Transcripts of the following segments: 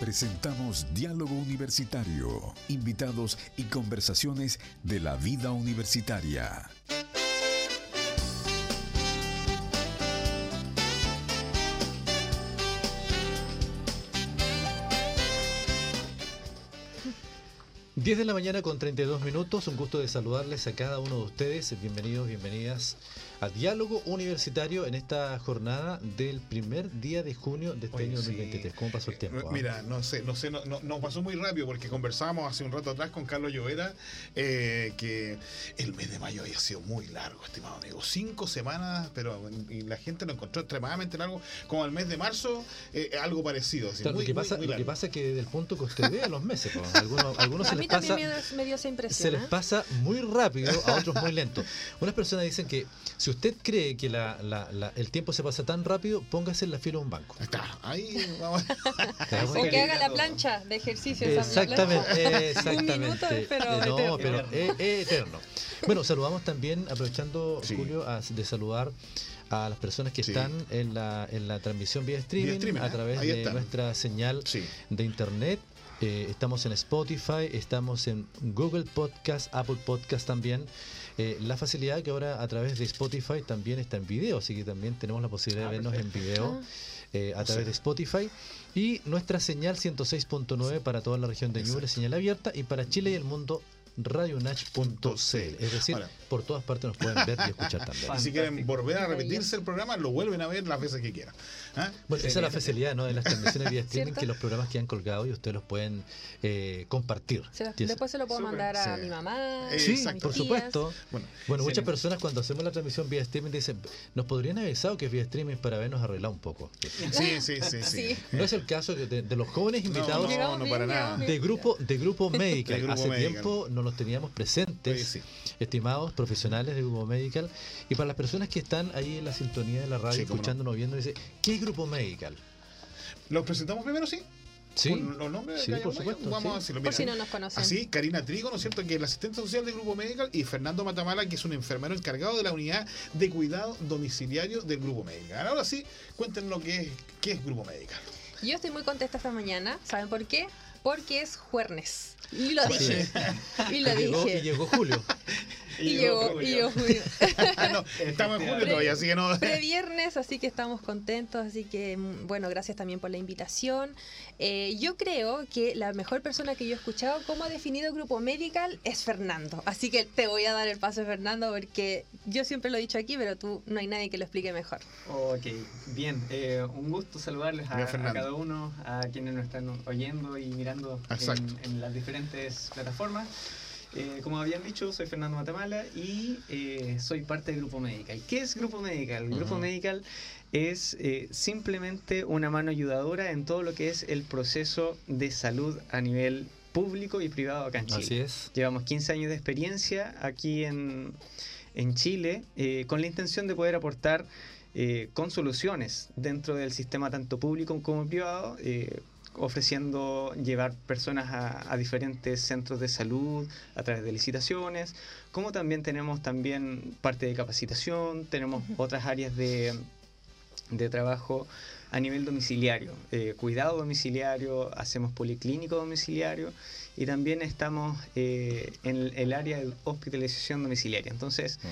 Presentamos Diálogo Universitario, invitados y conversaciones de la vida universitaria. 10 de la mañana con 32 minutos, un gusto de saludarles a cada uno de ustedes, bienvenidos, bienvenidas a Diálogo Universitario en esta jornada del primer día de junio de este año 2023. ¿Cómo pasó el tiempo? Ah? Mira, no sé, no sé, no, nos pasó muy rápido porque conversábamos hace un rato atrás con Carlos Llovera eh, que el mes de mayo había sido muy largo, estimado amigo. Cinco semanas, pero y la gente lo encontró extremadamente largo, como el mes de marzo, eh, algo parecido. lo, que pasa, lo que pasa es que desde el punto que usted ve a los meses, algunos, algunos se les pasa, se les ¿eh? pasa muy rápido, a otros muy lento. Unas personas dicen que si usted cree que la, la, el tiempo se pasa tan rápido, póngase en la fila de un banco. Está, ahí vamos. o que haga la plancha de ejercicio. Exactamente, exactamente. un minuto, pero eh, no, pero es, eterno. Bueno, saludamos también, aprovechando, Julio, de saludar a las personas que están en la, en la transmisión vía streaming, a través de nuestra señal de internet. Eh, estamos en Spotify, estamos en Google Podcast, Apple Podcast también. Eh, la facilidad que ahora a través de Spotify también está en video, así que también tenemos la posibilidad de ah, vernos en video. Eh, a través de Spotify y nuestra señal 106.9 para toda la región de Ñuble, señal abierta y para Chile y el mundo radionach.cl. Es decir, por todas partes nos pueden ver y escuchar también. Y si quieren volver a repetirse el programa, lo vuelven a ver las veces que quieran. ¿Ah? Bueno, esa es la facilidad ¿no? de las transmisiones vía streaming, que los programas que han colgado y ustedes los pueden eh, compartir. después se lo puedo mandar a mi mamá. Sí, por supuesto. Bueno, bueno muchas personas cuando hacemos la transmisión vía streaming dicen, nos podrían avisar que es vía streaming para vernos arreglar un poco. Sí, sí, sí. sí. No es el caso de, de los jóvenes invitados de grupo de grupo Medical. Hace tiempo no los teníamos presentes, estimados profesionales de Grupo Medical. Y para las personas que están ahí en la sintonía de la radio, escuchándonos, viendo, dice, ¿qué es Grupo Medical? ¿Los presentamos primero, sí? Sí, los nombres sí, por supuesto. Vamos a decirlo. Por si no nos conocen. Así, Karina Trigo, ¿no es cierto? Que es la asistente social del Grupo Medical y Fernando Matamala, que es un enfermero encargado de la unidad de cuidado domiciliario del Grupo Medical. Ahora sí, cuéntenos lo que es, qué es Grupo Medical. Yo estoy muy contenta esta mañana. ¿Saben por qué? Porque es jueves. Y lo dije. Y lo dije. Y llegó Julio. Y, llegó, y llegó Julio. no, estamos en Julio todavía, así que no. Previernes, así que estamos contentos. Así que, mm, bueno, gracias también por la invitación. Eh, yo creo que la mejor persona que yo he escuchado cómo ha definido Grupo Medical es Fernando. Así que te voy a dar el paso, Fernando, porque yo siempre lo he dicho aquí, pero tú no hay nadie que lo explique mejor. Ok, bien. Eh, un gusto saludarles a, cada uno, a quienes nos están oyendo y mirando en, en las diferentes plataformas. Eh, como habían dicho, soy Fernando Matamala y eh, soy parte del Grupo Medical. ¿Qué es Grupo Medical? Grupo Medical es eh, simplemente una mano ayudadora en todo lo que es el proceso de salud a nivel público y privado acá en Chile. Así es. Llevamos 15 años de experiencia aquí en, en Chile con la intención de poder aportar con soluciones dentro del sistema tanto público como privado ofreciendo llevar personas a, diferentes centros de salud a través de licitaciones, como también tenemos también parte de capacitación, tenemos otras áreas de, de trabajo a nivel domiciliario, eh, cuidado domiciliario, hacemos policlínico domiciliario y también estamos eh, en el área de hospitalización domiciliaria. Entonces, ah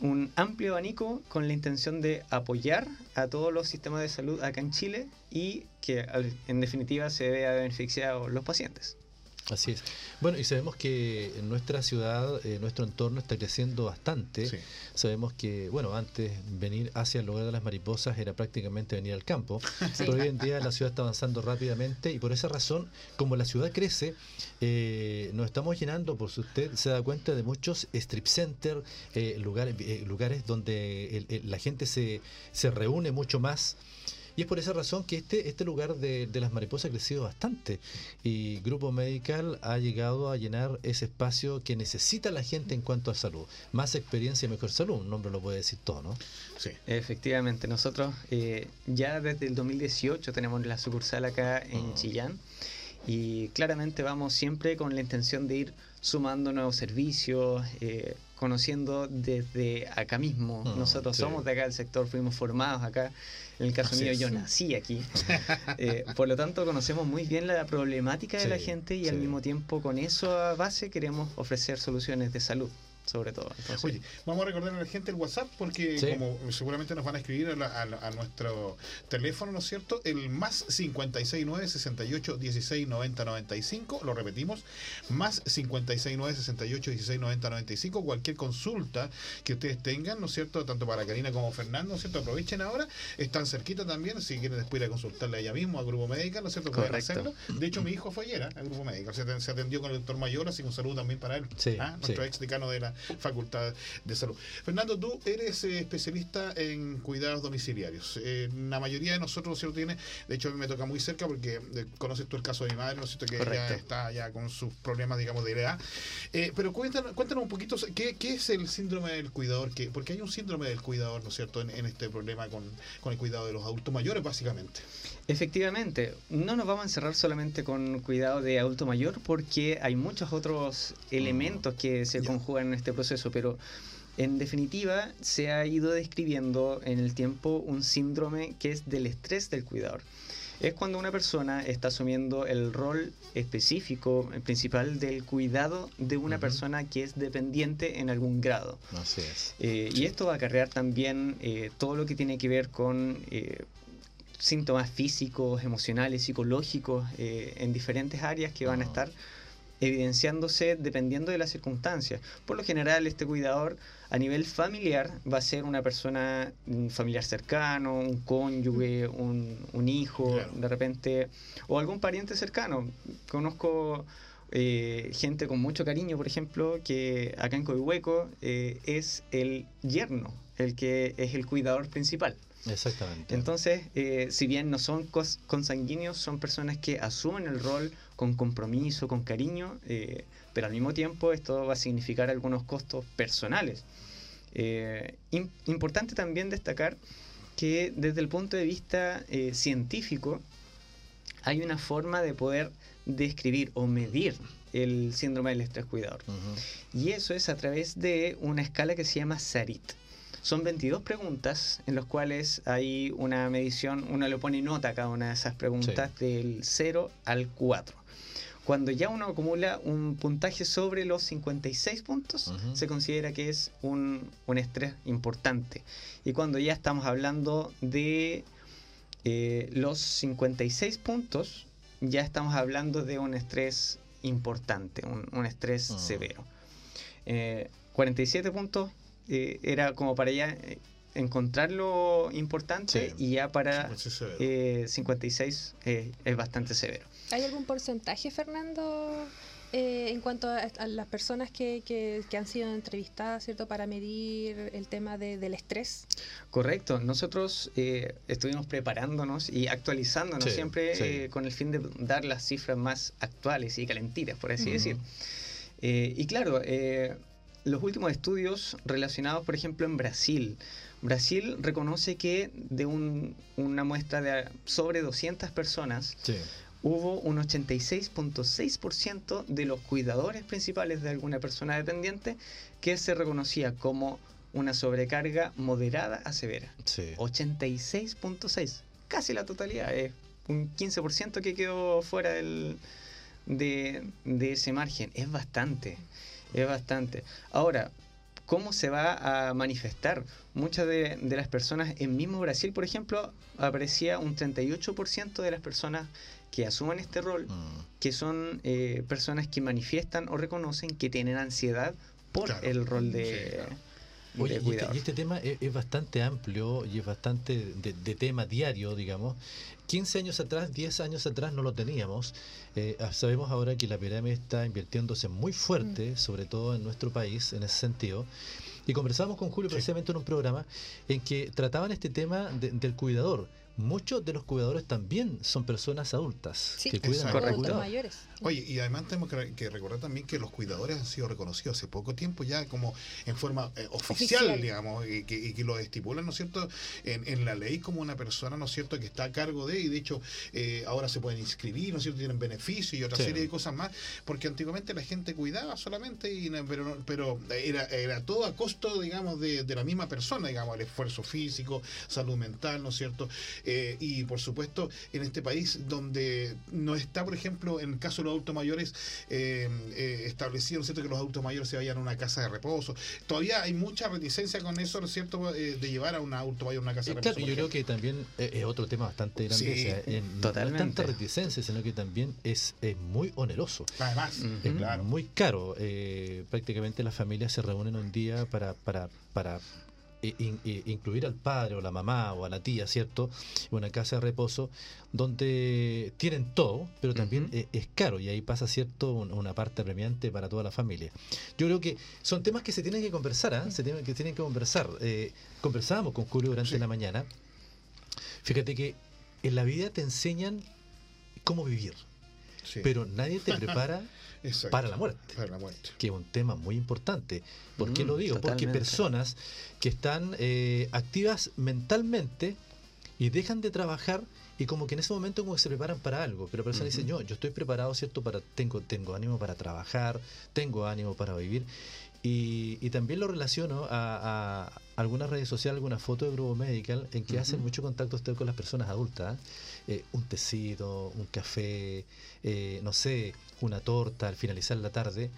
un amplio abanico con la intención de apoyar a todos los sistemas de salud acá en Chile y que en definitiva se vea beneficiado los pacientes. Así es. Bueno, y sabemos que en nuestra ciudad, eh, nuestro entorno está creciendo bastante. Sabemos que, bueno, antes venir hacia el lugar de las mariposas era prácticamente venir al campo, pero hoy en día la ciudad está avanzando rápidamente y por esa razón, como la ciudad crece, eh, nos estamos llenando, por si usted se da cuenta, de muchos strip centers, eh, lugares, eh, lugares donde la gente se, se reúne mucho más. Y es por esa razón que este, este lugar de, las mariposas ha crecido bastante. Y Grupo Medical ha llegado a llenar ese espacio que necesita la gente en cuanto a salud. Más experiencia y mejor salud, un nombre lo puede decir todo, ¿no? Sí. Efectivamente, nosotros eh, ya desde el 2018 tenemos la sucursal acá en ah. Chillán. Y claramente vamos siempre con la intención de ir sumando nuevos servicios, eh, conociendo desde acá mismo. Mm, Nosotros somos de acá del sector, fuimos formados acá. En el caso mío, yo nací aquí. Eh, por lo tanto, conocemos muy bien la problemática de la gente y al mismo tiempo, con eso a base, queremos ofrecer soluciones de salud sobre todo. Oye, vamos a recordar a la gente el WhatsApp porque como seguramente nos van a escribir a, nuestro teléfono, ¿no es cierto? El más 569 68 16 90 95, lo repetimos, más 569 68 16 90 95, cualquier consulta que ustedes tengan, ¿no es cierto? Tanto para Karina como Fernando, ¿no es cierto? Aprovechen ahora, están cerquita también, si quieren después ir a consultarle a ella mismo, al Grupo Médica, ¿no es cierto? Pueden hacerlo. De hecho, mi hijo fue ayer ¿eh? al Grupo Médico, se, atendió con el doctor Mayor, así que un saludo también para él, ¿ah? nuestro ex decano de la Facultad de Salud. Fernando, tú eres eh, especialista en cuidados domiciliarios. Eh, la mayoría de nosotros lo tiene, de hecho a mí me toca muy cerca porque eh, conoces tú el caso de mi madre, ¿no es cierto? Que ella está ya con sus problemas, digamos, de edad. pero cuéntanos, cuéntanos un poquito, ¿qué, es el síndrome del cuidador? ¿Qué, porque hay un síndrome del cuidador, ¿no es cierto?, en, este problema con, con el cuidado de los adultos mayores, básicamente. Efectivamente, no nos vamos a encerrar solamente con cuidado de adulto mayor porque hay muchos otros elementos que se conjugan en este proceso, pero en definitiva se ha ido describiendo en el tiempo un síndrome que es del estrés del cuidador. Es cuando una persona está asumiendo el rol específico, el principal del cuidado de una persona que es dependiente en algún grado. Así es. Eh, y esto va a acarrear también eh, todo lo que tiene que ver con eh, síntomas físicos, emocionales, psicológicos, eh, en diferentes áreas que van a estar evidenciándose dependiendo de las circunstancias. Por lo general, este cuidador a nivel familiar va a ser una persona, un familiar cercano, un cónyuge, un, hijo, de repente, o algún pariente cercano. Conozco eh, gente con mucho cariño, por ejemplo, que acá en Coihueco eh, es el yerno, el que es el cuidador principal. Exactamente. Entonces, eh, si bien no son consanguíneos, son personas que asumen el rol con compromiso, con cariño, eh, pero al mismo tiempo esto va a significar algunos costos personales. Eh, importante también destacar que desde el punto de vista científico hay una forma de poder describir o medir el síndrome del estrés cuidador. Y eso es a través de una escala que se llama SARIT. Son 22 preguntas en las cuales hay una medición, uno le pone nota a cada una de esas preguntas del 0 al 4. Cuando ya uno acumula un puntaje sobre los 56 puntos, se considera que es un, estrés importante. Y cuando ya estamos hablando de eh, los 56 puntos, ya estamos hablando de un estrés importante, un, estrés ah. severo. 47 eh, puntos eh, era como para ya eh, encontrar lo importante y ya para 56 eh, es bastante severo. ¿Hay algún porcentaje, Fernando, en cuanto a, las personas que, que, han sido entrevistadas, ¿cierto?, para medir el tema del estrés. Correcto. Nosotros estuvimos preparándonos y actualizándonos siempre con el fin de dar las cifras más actuales y calentitas, por así decir. y claro, los últimos estudios relacionados, por ejemplo, en Brasil. Brasil reconoce que de una muestra de sobre 200 personas, hubo un 86.6% de los cuidadores principales de alguna persona dependiente que se reconocía como una sobrecarga moderada a severa. 86.6, casi la totalidad, es un 15% que quedó fuera del, de, de ese margen, es bastante. Es bastante. Ahora, ¿cómo se va a manifestar? Muchas de, las personas, en mismo Brasil, por ejemplo, aparecía un 38% de las personas que asumen este rol, mm. que son eh, personas que manifiestan o reconocen que tienen ansiedad por el rol de... Oye, y, este, este, tema es, bastante amplio y es bastante de, tema diario, digamos. 15 años atrás, 10 años atrás no lo teníamos. Eh, ah, sabemos ahora que la pirámide está invirtiéndose muy fuerte, mm. sobre todo en nuestro país, en ese sentido. Y conversamos con Julio precisamente en un programa en que trataban este tema del cuidador muchos de los cuidadores también son personas adultas Sí, que cuidan a los mayores. Oye, y además tenemos que, recordar también que los cuidadores han sido reconocidos hace poco tiempo ya como en forma eh, oficial, Oficial. digamos, y que, y que lo estipulan, ¿no es cierto?, en, en la ley como una persona, ¿no es cierto?, que está a cargo de, y de hecho eh, ahora se pueden inscribir, ¿no es cierto?, tienen beneficios y otra Sí. serie de cosas más, porque antiguamente la gente cuidaba solamente, y, pero, pero era, era todo a costo, digamos, de, de la misma persona, digamos, el esfuerzo físico, salud mental, ¿no es cierto?, Eh, y por supuesto, en este país donde no está, por ejemplo, en el caso de los adultos mayores, eh, eh, establecido, ¿no es cierto?, que los adultos mayores se vayan a una casa de reposo. Todavía hay mucha reticencia con eso, ¿no es cierto?, Eh, de llevar a un adulto mayor a una casa Eh, de Claro, reposo. yo por creo que también eh, es otro tema bastante grande. Sí, o sea, en- No es totalmente. tanta reticencia, sino que también es, es muy oneroso. Además, Ujú. Es claro. muy caro. eh, prácticamente las familias se reúnen un día para, para, para in- incluir al padre o la mamá o a la tía, ¿cierto? Una casa de reposo donde tienen todo, pero también eh, es caro y ahí pasa, ¿cierto? Un- una parte premiante para toda la familia. Yo creo que son temas que se tienen que conversar, ¿ah? Se tienen que tienen que conversar. Eh, conversábamos con Julio durante Sí. la mañana. Fíjate que en la vida te enseñan cómo vivir, Sí, pero nadie te prepara exacto. para la muerte Para la muerte. que es un tema muy importante. ¿Por qué Mm, lo digo? Porque personas que están eh, activas mentalmente y dejan de trabajar y como que en ese momento como que se preparan para algo, pero personas dicen, Ujú. yo, yo estoy preparado, ¿cierto? Para, tengo, tengo ánimo para trabajar, tengo ánimo para vivir. Y, y también lo relaciono a, a algunas redes sociales, algunas fotos de Grupo Medical, en que hacen mucho contacto usted con las personas adultas. ¿eh? Eh, un tecito, un café, eh, no sé, una torta al finalizar la tarde.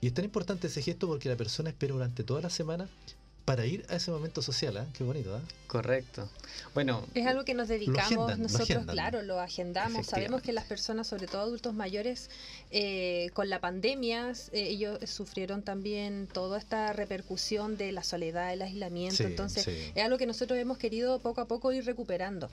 Y es tan importante ese gesto porque la persona espera durante toda la semana para ir a ese momento social. ¿ah? Qué bonito, ¿ah? Correcto. Bueno, Es algo que nos dedicamos agendan, nosotros, claro, lo agendamos. Sabemos que las personas, sobre todo adultos mayores, eh, con la pandemia, eh, ellos sufrieron también toda esta repercusión de la soledad, el aislamiento. Sí, Entonces, sí. es algo que nosotros hemos querido poco a poco ir recuperando.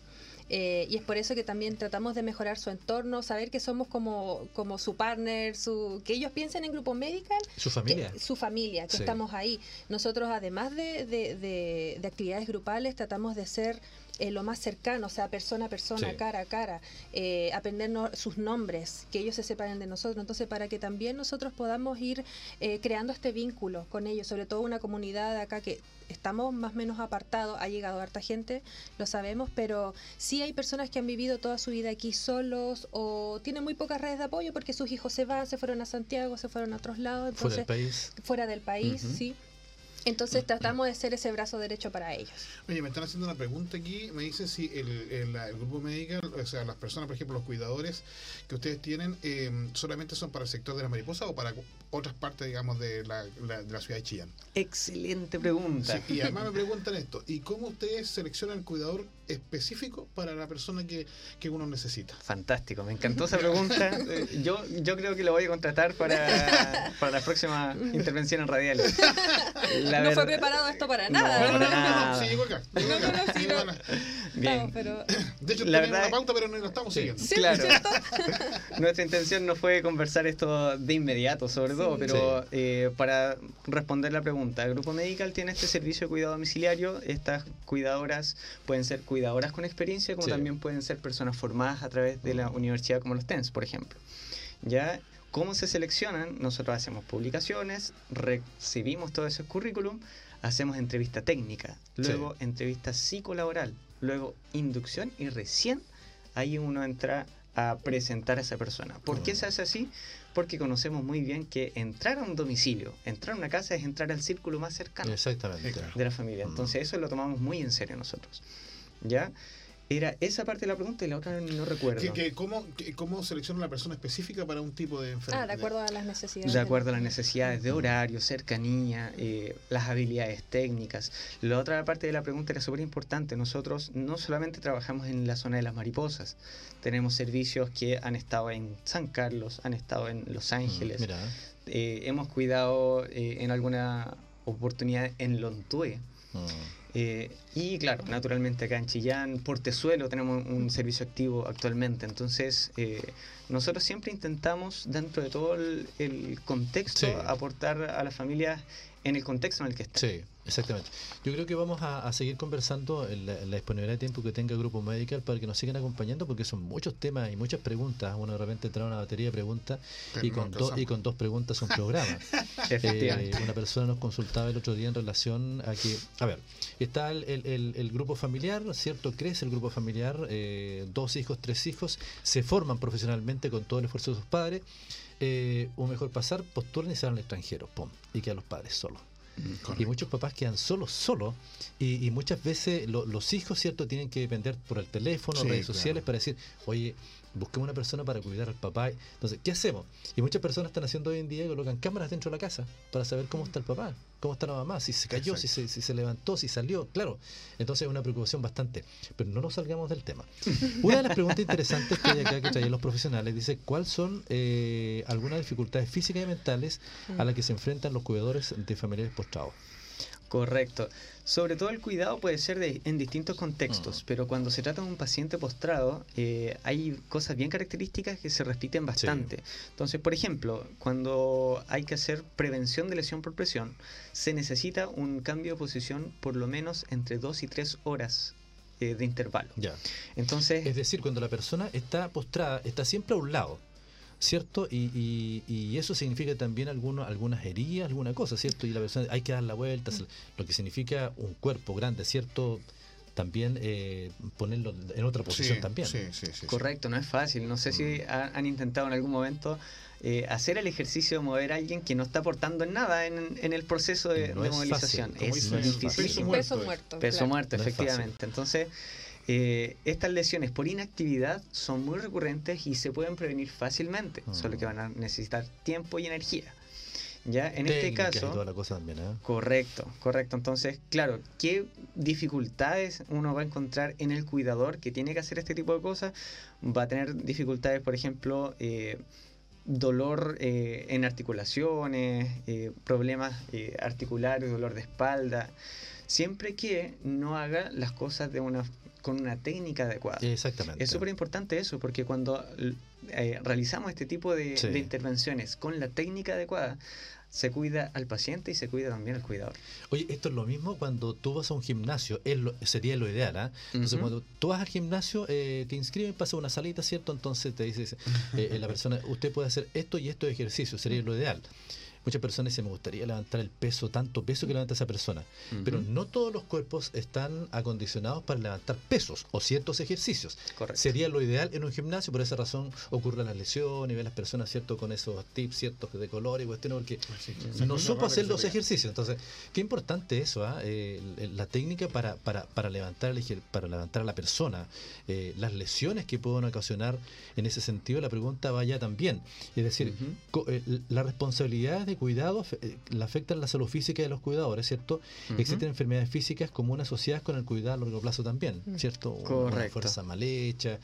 Eh, y es por eso que también tratamos de mejorar su entorno, saber que somos como, como su partner, su, que ellos piensen en Grupo Medical Su familia. que- su familia, que Sí. estamos ahí. Nosotros, además de, de- de- de actividades grupales, tratamos de ser eh, lo más cercano, o sea, persona a persona, Sí. cara a cara, eh, aprendernos sus nombres, que ellos se separen de nosotros. Entonces, para que también nosotros podamos ir eh, creando este vínculo con ellos, sobre todo una comunidad de acá que estamos más o menos apartados, ha llegado harta gente, lo sabemos, pero sí hay personas que han vivido toda su vida aquí solos o tienen muy pocas redes de apoyo porque sus hijos se van, se fueron a Santiago, se fueron a otros lados. Fuera del país. fuera del país, sí. Entonces tratamos de ser ese brazo derecho para ellos. Oye, me están haciendo una pregunta aquí. Me dice si el, el- la- el grupo medical, o sea, las personas, por ejemplo, los cuidadores que ustedes tienen, eh, solamente son para el sector de las mariposas o para otras partes, digamos, de la, la- de la ciudad de Chillán. excelente pregunta. Sí, y además me preguntan esto: ¿y cómo ustedes seleccionan el cuidador específico para la persona que, que uno necesita? Fantástico, me encantó esa pregunta. Yo, yo creo que lo voy a contratar para, para la próxima intervención en Radial. La no fue preparado esto para nada. no, no, no, nada. sí, llegó acá. No, no. Bien. Pero... De hecho, La verdad- una pauta, pero no la estamos Sí. siguiendo. Sí, Claro. Nuestra intención no fue conversar esto de inmediato, sobre Sí. todo, pero Sí. eh, para responder la pregunta, el Grupo Medical tiene este servicio de cuidado domiciliario. Estas cuidadoras pueden ser cuidadoras con experiencia, como Sí. también pueden ser personas formadas a través de la universidad, como los TENS, por ejemplo. ¿Ya? ¿Cómo se seleccionan? Nosotros hacemos publicaciones, recibimos todo ese currículum, hacemos entrevista técnica, luego entrevista psicolaboral, luego inducción y recién ahí uno entra a presentar a esa persona. ¿Por qué Mm. se hace así? Porque conocemos muy bien que entrar a un domicilio, entrar a una casa es entrar al círculo más cercano Exactamente. Sí, de la familia. Mm. Entonces eso lo tomamos muy en serio nosotros. ¿Ya? Era esa parte de la pregunta y la otra no recuerdo. Que, que ¿cómo, que- ¿Cómo selecciona la persona específica para un tipo de enfermedad? Ah, de acuerdo a las necesidades. De acuerdo a las necesidades de horario, cercanía, eh, las habilidades técnicas. La otra parte de la pregunta era súper importante. Nosotros no solamente trabajamos en la zona de las mariposas, tenemos servicios que han estado en San Carlos, han estado en Los Ángeles, Mm, Mira, eh, hemos cuidado eh, en alguna oportunidad en Lontué. mm, Eh, y claro, naturalmente acá en Chillán, Portezuelo tenemos un servicio activo actualmente. Entonces, eh, nosotros siempre intentamos, dentro de todo el, contexto, aportar a las familias en el contexto en el que están. Sí, exactamente. Yo creo que vamos a, seguir conversando en la, disponibilidad de tiempo que tenga el Grupo Medical para que nos sigan acompañando porque son muchos temas y muchas preguntas. Uno de repente trae una batería de preguntas y con, y con dos preguntas un programa. eh, una persona nos consultaba el otro día en relación a que, a ver, está el, el, grupo familiar, ¿cierto? Crece el grupo familiar, eh, dos hijos, tres hijos, se forman profesionalmente con todo el esfuerzo de sus padres eh, o mejor pasar, postulan y se van al extranjero, pum, y quedan los padres solos. Y muchos papás quedan solos, solos, y, muchas veces los hijos, ¿cierto?, tienen que depender por el teléfono, redes sociales, para decir, oye, busquemos una persona para cuidar al papá. Entonces, ¿qué hacemos? Y muchas personas están haciendo hoy en día, colocan cámaras dentro de la casa para saber cómo está el papá, cómo está la mamá, si se cayó, si se, si se, levantó, si salió. Claro, entonces es una preocupación bastante. Pero no nos salgamos del tema. Una de las preguntas interesantes que hay acá que traen los profesionales dice, ¿cuáles son eh, algunas dificultades físicas y mentales a las que se enfrentan los cuidadores de familiares postrados? Correcto. Sobre todo el cuidado puede ser de, en distintos contextos, mm. pero cuando se trata de un paciente postrado, eh, hay cosas bien características que se repiten bastante. Entonces, por ejemplo, cuando hay que hacer prevención de lesión por presión, se necesita un cambio de posición por lo menos entre dos y tres horas eh, de intervalo. Ya. Entonces, es decir, cuando la persona está postrada, está siempre a un lado. ¿Cierto? Y, y, eso significa también algunos, algunas heridas, alguna cosa, ¿cierto? Y la persona hay que dar la vuelta, lo que significa un cuerpo grande, ¿cierto? También eh, ponerlo en otra posición también. Sí, sí, Correcto, no es fácil. No sé si mm. han intentado en algún momento eh, hacer el ejercicio de mover a alguien que no está aportando en nada en, en el proceso de, movilización. Es, difícil. Peso muerto. Peso muerto, efectivamente. Entonces, eh, estas lesiones por inactividad son muy recurrentes y se pueden prevenir fácilmente, solo que van a necesitar tiempo y energía. ¿Ya? En este caso. ¿eh? Correcto, correcto. Entonces, claro, ¿qué dificultades uno va a encontrar en el cuidador que tiene que hacer este tipo de cosas? Va a tener dificultades, por ejemplo, eh, dolor en articulaciones, problemas articulares, dolor de espalda. Siempre que no haga las cosas de una con una técnica adecuada. Exactamente. Es súper importante eso, porque cuando eh, realizamos este tipo de, intervenciones con la técnica adecuada, se cuida al paciente y se cuida también al cuidador. Oye, esto es lo mismo cuando tú vas a un gimnasio, es sería lo ideal, ¿ah? Entonces, cuando tú vas al gimnasio, eh, te inscriben, pasa una salita, ¿cierto? Entonces te dice eh, la persona, usted puede hacer esto y esto de ejercicio, sería lo ideal muchas personas dicen, me gustaría levantar el peso, tanto peso que levanta esa persona. Pero no todos los cuerpos están acondicionados para levantar pesos o ciertos ejercicios. Sería lo ideal en un gimnasio, por esa razón ocurre la lesión y ve las personas, ¿cierto? Con esos tips, ¿cierto? De color y cuestiones, porque no supo hacer los ejercicios. Entonces, qué importante eso, ¿ah? eh, la técnica para, para, para, levantar, para levantar a la persona, eh, las lesiones que pueden ocasionar en ese sentido, la pregunta vaya también. Es decir, eh, la responsabilidad de cuidados eh, la afectan la salud física de los cuidadores, ¿cierto? Existen enfermedades físicas comunes asociadas con el cuidado a largo plazo también, ¿cierto? Correcto. Una fuerza mal hecha.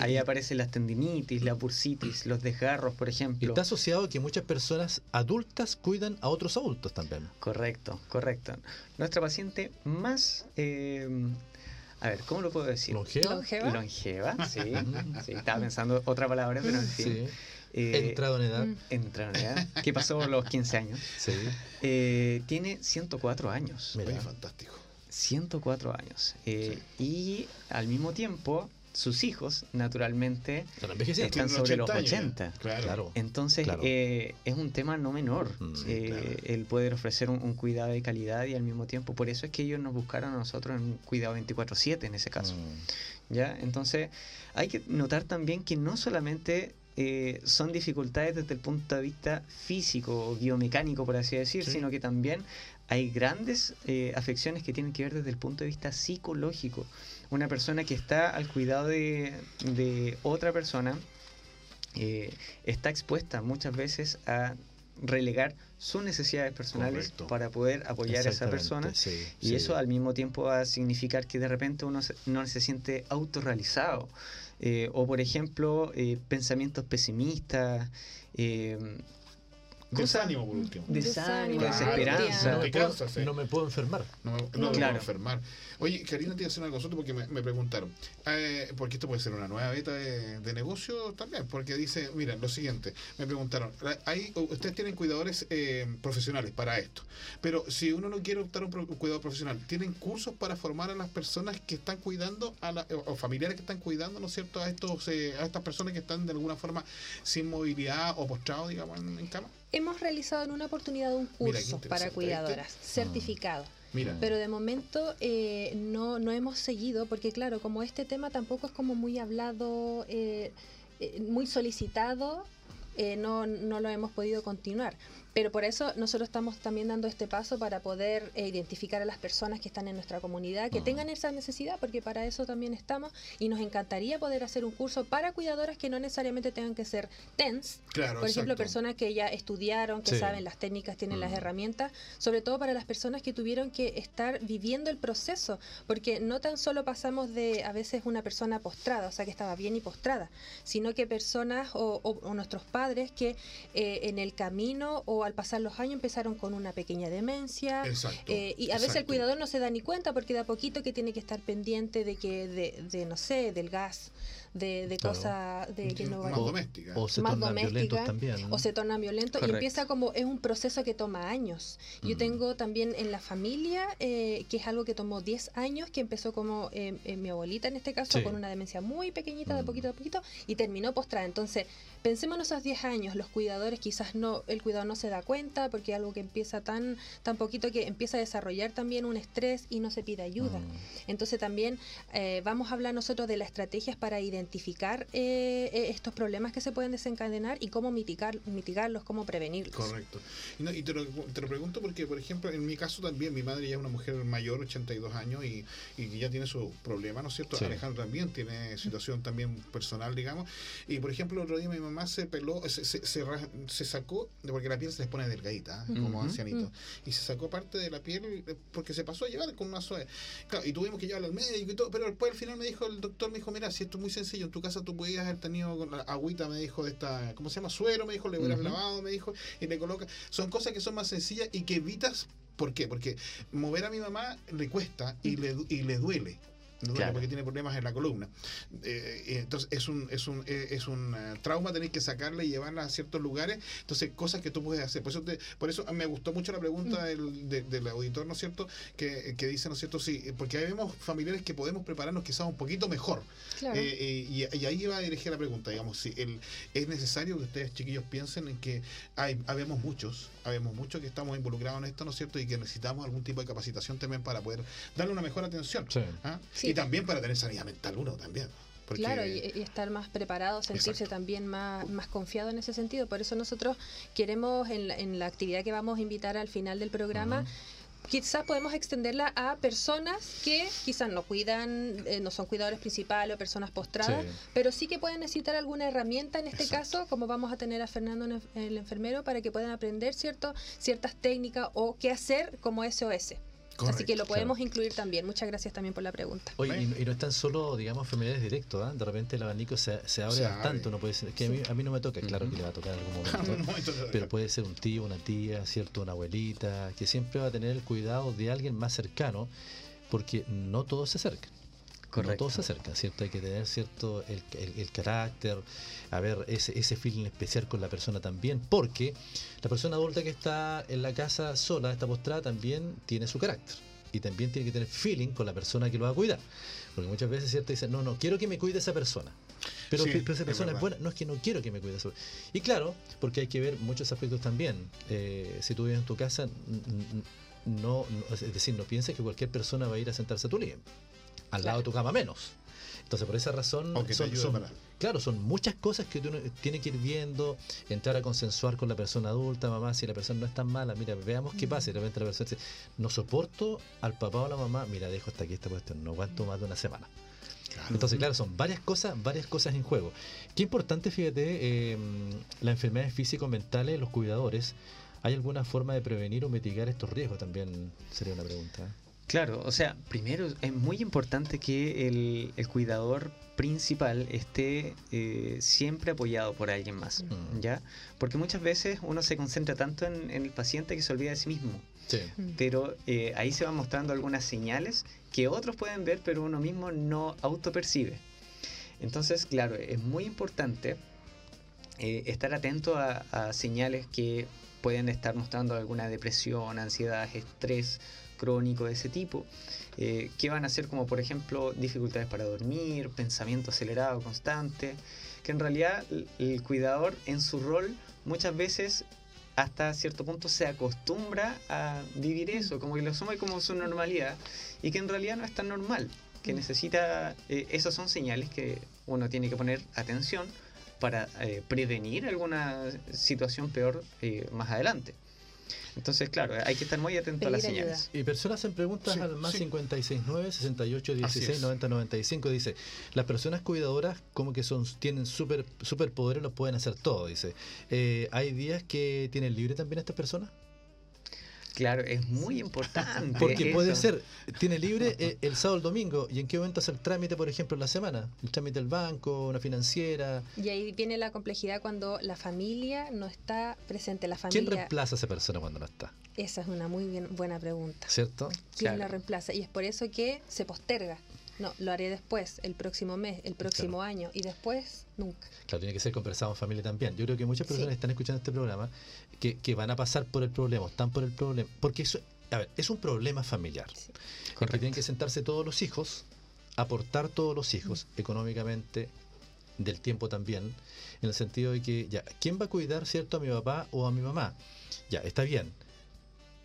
Ahí aparecen las tendinitis, la bursitis, los desgarros, por ejemplo. está asociado a que muchas personas adultas cuidan a otros adultos también. Correcto, correcto. Nuestra paciente más... Eh, a ver, ¿cómo lo puedo decir? ¿Longeva? Longeva, sí. sí estaba pensando otra palabra, pero en fin. Sí. Eh, entrado en edad. Mm. Entrado en edad. ¿Qué pasó los 15 años? Sí. Eh, tiene 104 años. Mira, fantástico. 104 años. Eh, y al mismo tiempo, sus hijos, naturalmente, están sobre los 80. Claro. Entonces, es un tema no menor mm. el poder ofrecer un, cuidado de calidad y al mismo tiempo. Por eso es que ellos nos buscaron a nosotros en un cuidado 24-7 en ese caso. Mm. ¿Ya? Entonces, hay que notar también que no solamente eh, son dificultades desde el punto de vista físico o biomecánico, por así decir, sino que también hay grandes eh, afecciones que tienen que ver desde el punto de vista psicológico. Una persona que está al cuidado de, otra persona eh, está expuesta muchas veces a relegar sus necesidades personales para poder apoyar a esa persona. y eso al mismo tiempo va a significar que de repente uno no se siente autorrealizado eh, o por ejemplo, eh, pensamientos pesimistas, eh, Desánimo, por último. Desánimo, Desánimo, desesperanza. No me, puedo, cansas, sí. no me puedo enfermar. No, no, Claro. me puedo enfermar. Oye, Karina, te iba a hacer una consulta porque me, me preguntaron. Eh, porque esto puede ser una nueva beta de, de negocio también. Porque dice, mira, lo siguiente. Me preguntaron, hay, ustedes tienen cuidadores eh, profesionales para esto. Pero si uno no quiere optar a un, pro- un cuidador profesional, ¿tienen cursos para formar a las personas que están cuidando, a la- o familiares que están cuidando, ¿no es cierto?, a, estos, eh, a estas personas que están de alguna forma sin movilidad o postrados, digamos, en, en cama? Hemos realizado en una oportunidad un curso para cuidadoras, certificado. Mira. Pero de momento eh, no, no hemos seguido, porque claro, como este tema tampoco es como muy hablado, eh, eh, muy solicitado, eh, no, no lo hemos podido continuar. Pero por eso nosotros estamos también dando este paso para poder eh, identificar a las personas que están en nuestra comunidad, que Ah. tengan esa necesidad, porque para eso también estamos. Y nos encantaría poder hacer un curso para cuidadoras que no necesariamente tengan que ser TENS, Claro, por ejemplo, exacto. personas que ya estudiaron, que Sí. saben las técnicas, tienen las Mm. herramientas, sobre todo para las personas que tuvieron que estar viviendo el proceso, porque no tan solo pasamos de a veces una persona postrada, o sea, que estaba bien y postrada, sino que personas o, o- o nuestros padres que eh, en el camino o al pasar los años empezaron con una pequeña demencia. Exacto. eh, y a veces el cuidador no se da ni cuenta porque de a poquito que tiene que estar pendiente de que, de, de, no sé, del gas, de, de Claro. cosas de que no más O- doméstica. O se Más tornan violentos doméstica, también. ¿no? o se tornan violentos y empieza como es un proceso que toma años. Yo Mm. tengo también en la familia eh, que es algo que tomó 10 años, que empezó como eh, eh, mi abuelita en este caso Sí. con una demencia muy pequeñita de Mm. poquito a poquito y terminó postrada. Entonces, pensemos en esos 10 años, los cuidadores quizás no el cuidador no se da cuenta porque es algo que empieza tan tan poquito que empieza a desarrollar también un estrés y no se pide ayuda. Mm. Entonces también eh, vamos a hablar nosotros de las estrategias para identificar eh, eh, estos problemas que se pueden desencadenar y cómo mitigar, mitigarlos, cómo prevenirlos. Correcto. Y, no, y te, lo, te lo pregunto porque, por ejemplo, en mi caso también, mi madre ya es una mujer mayor, 82 años, y, y que ya tiene su problema, ¿no es cierto? Sí. Alejandro también tiene situación también personal, digamos. Y, por ejemplo, el otro día mi mamá se peló, se, se, se se sacó, porque la piel se les pone delgadita, ¿eh? como Ujú. ancianito, Mm. y se sacó parte de la piel eh, porque se pasó a llevar con una suave. Claro, y tuvimos que llevarla al médico y todo, pero después al final me dijo el doctor, me dijo, mira, si esto es muy sencillo, en tu casa tú podías haber tenido con la agüita, me dijo, de esta, ¿cómo se llama? Suero, me dijo, le hubieras lavado, me dijo, y le coloca. Son cosas que son más sencillas y que evitas. ¿Por qué? Porque mover a mi mamá le cuesta y le, y le duele. Duele Claro. porque tiene problemas en la columna. Eh, y entonces es un, es un, eh, es un eh, trauma tener que sacarla y llevarla a ciertos lugares. Entonces, cosas que tú puedes hacer. Por eso, te- por eso me gustó mucho la pregunta del, de- del auditor, ¿no es cierto? Que, que dice, ¿no es cierto? Sí, porque ahí vemos familiares que podemos prepararnos quizás un poquito mejor. Claro. Eh, eh, y, y ahí va a dirigir la pregunta, digamos, si el, es necesario que ustedes chiquillos piensen en que hay, habemos muchos, habemos muchos que estamos involucrados en esto, ¿no es cierto? Y que necesitamos algún tipo de capacitación también para poder darle una mejor atención. Sí. ¿ah? Sí. Y también para tener sanidad mental uno también. Porque, Claro, y, y estar más preparado, sentirse Exacto. también más, más confiado en ese sentido. Por eso nosotros queremos, en la, en la actividad que vamos a invitar al final del programa, quizás podemos extenderla a personas que quizás no cuidan, eh, no son cuidadores principales o personas postradas, Sí. pero sí que pueden necesitar alguna herramienta en este Exacto. caso, como vamos a tener a Fernando, el enfermero, para que puedan aprender cierto, ciertas técnicas o qué hacer como SOS. Así que lo podemos incluir también. Muchas gracias también por la pregunta. Oye, y, no- y no están solo, digamos, familiares directos, ¿ah? de repente el abanico se, se abre bastante, abre. uno puede decir, que a, mí, a mí no me toca, claro que le va a tocar en algún En momento, pero puede ser un tío, una tía, cierto, una abuelita, que siempre va a tener el cuidado de alguien más cercano, porque no todos se acercan. No Correcto. todos se acercan, ¿cierto? Hay que tener cierto el, el- el carácter, a ver, ese, ese feeling especial con la persona también, porque la persona adulta que está en la casa sola, está postrada, también tiene su carácter. Y también tiene que tener feeling con la persona que lo va a cuidar. Porque muchas veces, ¿cierto? Dicen, no, no, quiero que me cuide esa persona. Pero, Sí, pero esa es persona es, buena. No es que no quiero que me cuide esa persona. Y claro, porque hay que ver muchos aspectos también. Eh, si tú vives en tu casa, no, no- es decir, no pienses que cualquier persona va a ir a sentarse a tu living. Al lado de tu cama menos. Entonces, por esa razón, son, son- claro, son muchas cosas que uno tiene que ir viendo, entrar a consensuar con la persona adulta, mamá, si la persona no es tan mala, mira, veamos qué pasa. Y de repente la persona dice, no soporto al papá o a la mamá, mira, dejo hasta aquí esta cuestión, no aguanto más de una semana. Claro. Entonces, claro, son varias cosas, varias cosas en juego. Qué importante, fíjate, eh, las enfermedades físico-mentales, los cuidadores. ¿Hay alguna forma de prevenir o mitigar estos riesgos? También sería una pregunta. Claro, o sea, primero es muy importante que el, el cuidador principal esté eh, siempre apoyado por alguien más, Mm. ¿ya? Porque muchas veces uno se concentra tanto en, en el paciente que se olvida de sí mismo, Sí. Mm. pero eh, ahí se van mostrando algunas señales que otros pueden ver, pero uno mismo no autopercibe. Entonces, claro, es muy importante eh, estar atento a, a señales que pueden estar mostrando alguna depresión, ansiedad, estrés crónico de ese tipo, eh, que van a ser como por ejemplo dificultades para dormir, pensamiento acelerado constante, que en realidad el, cuidador en su rol muchas veces hasta cierto punto se acostumbra a vivir eso, como que lo asume como su normalidad y que en realidad no es tan normal, que Mm. necesita, eh, esas son señales que uno tiene que poner atención para eh, prevenir alguna situación peor eh, más adelante. Entonces, claro, hay que estar muy atento a las ayuda. señales. Y personas hacen preguntas Sí, al más sí. 569 68 Así 16 es. 90 95 dice, las personas cuidadoras como que son tienen super superpoderes, los pueden hacer todo, dice. Eh, ¿Hay días que tienen libre también estas personas? Claro, es muy importante. Porque puede ser, tiene libre eh, el sábado o el domingo, ¿y en qué momento hace el trámite, por ejemplo, en la semana? El trámite del banco, una financiera. Y ahí viene la complejidad cuando la familia no está presente. La ¿Quién familia, reemplaza a esa persona cuando no está? esa es una muy bien- buena pregunta. ¿Cierto? ¿Quién Claro. la reemplaza? Y es por eso que se posterga. No, lo haré después, el próximo mes, el próximo año, y después nunca. Claro, tiene que ser conversado en familia también. Yo creo que muchas personas Sí. están escuchando este programa que, que van a pasar por el problema, están por el problema, porque eso, a ver, es un problema familiar. Sí. En que tienen que sentarse todos los hijos, aportar todos los hijos, económicamente, del tiempo también, en el sentido de que, ya, ¿quién va a cuidar, cierto, a mi papá o a mi mamá? Ya, está bien.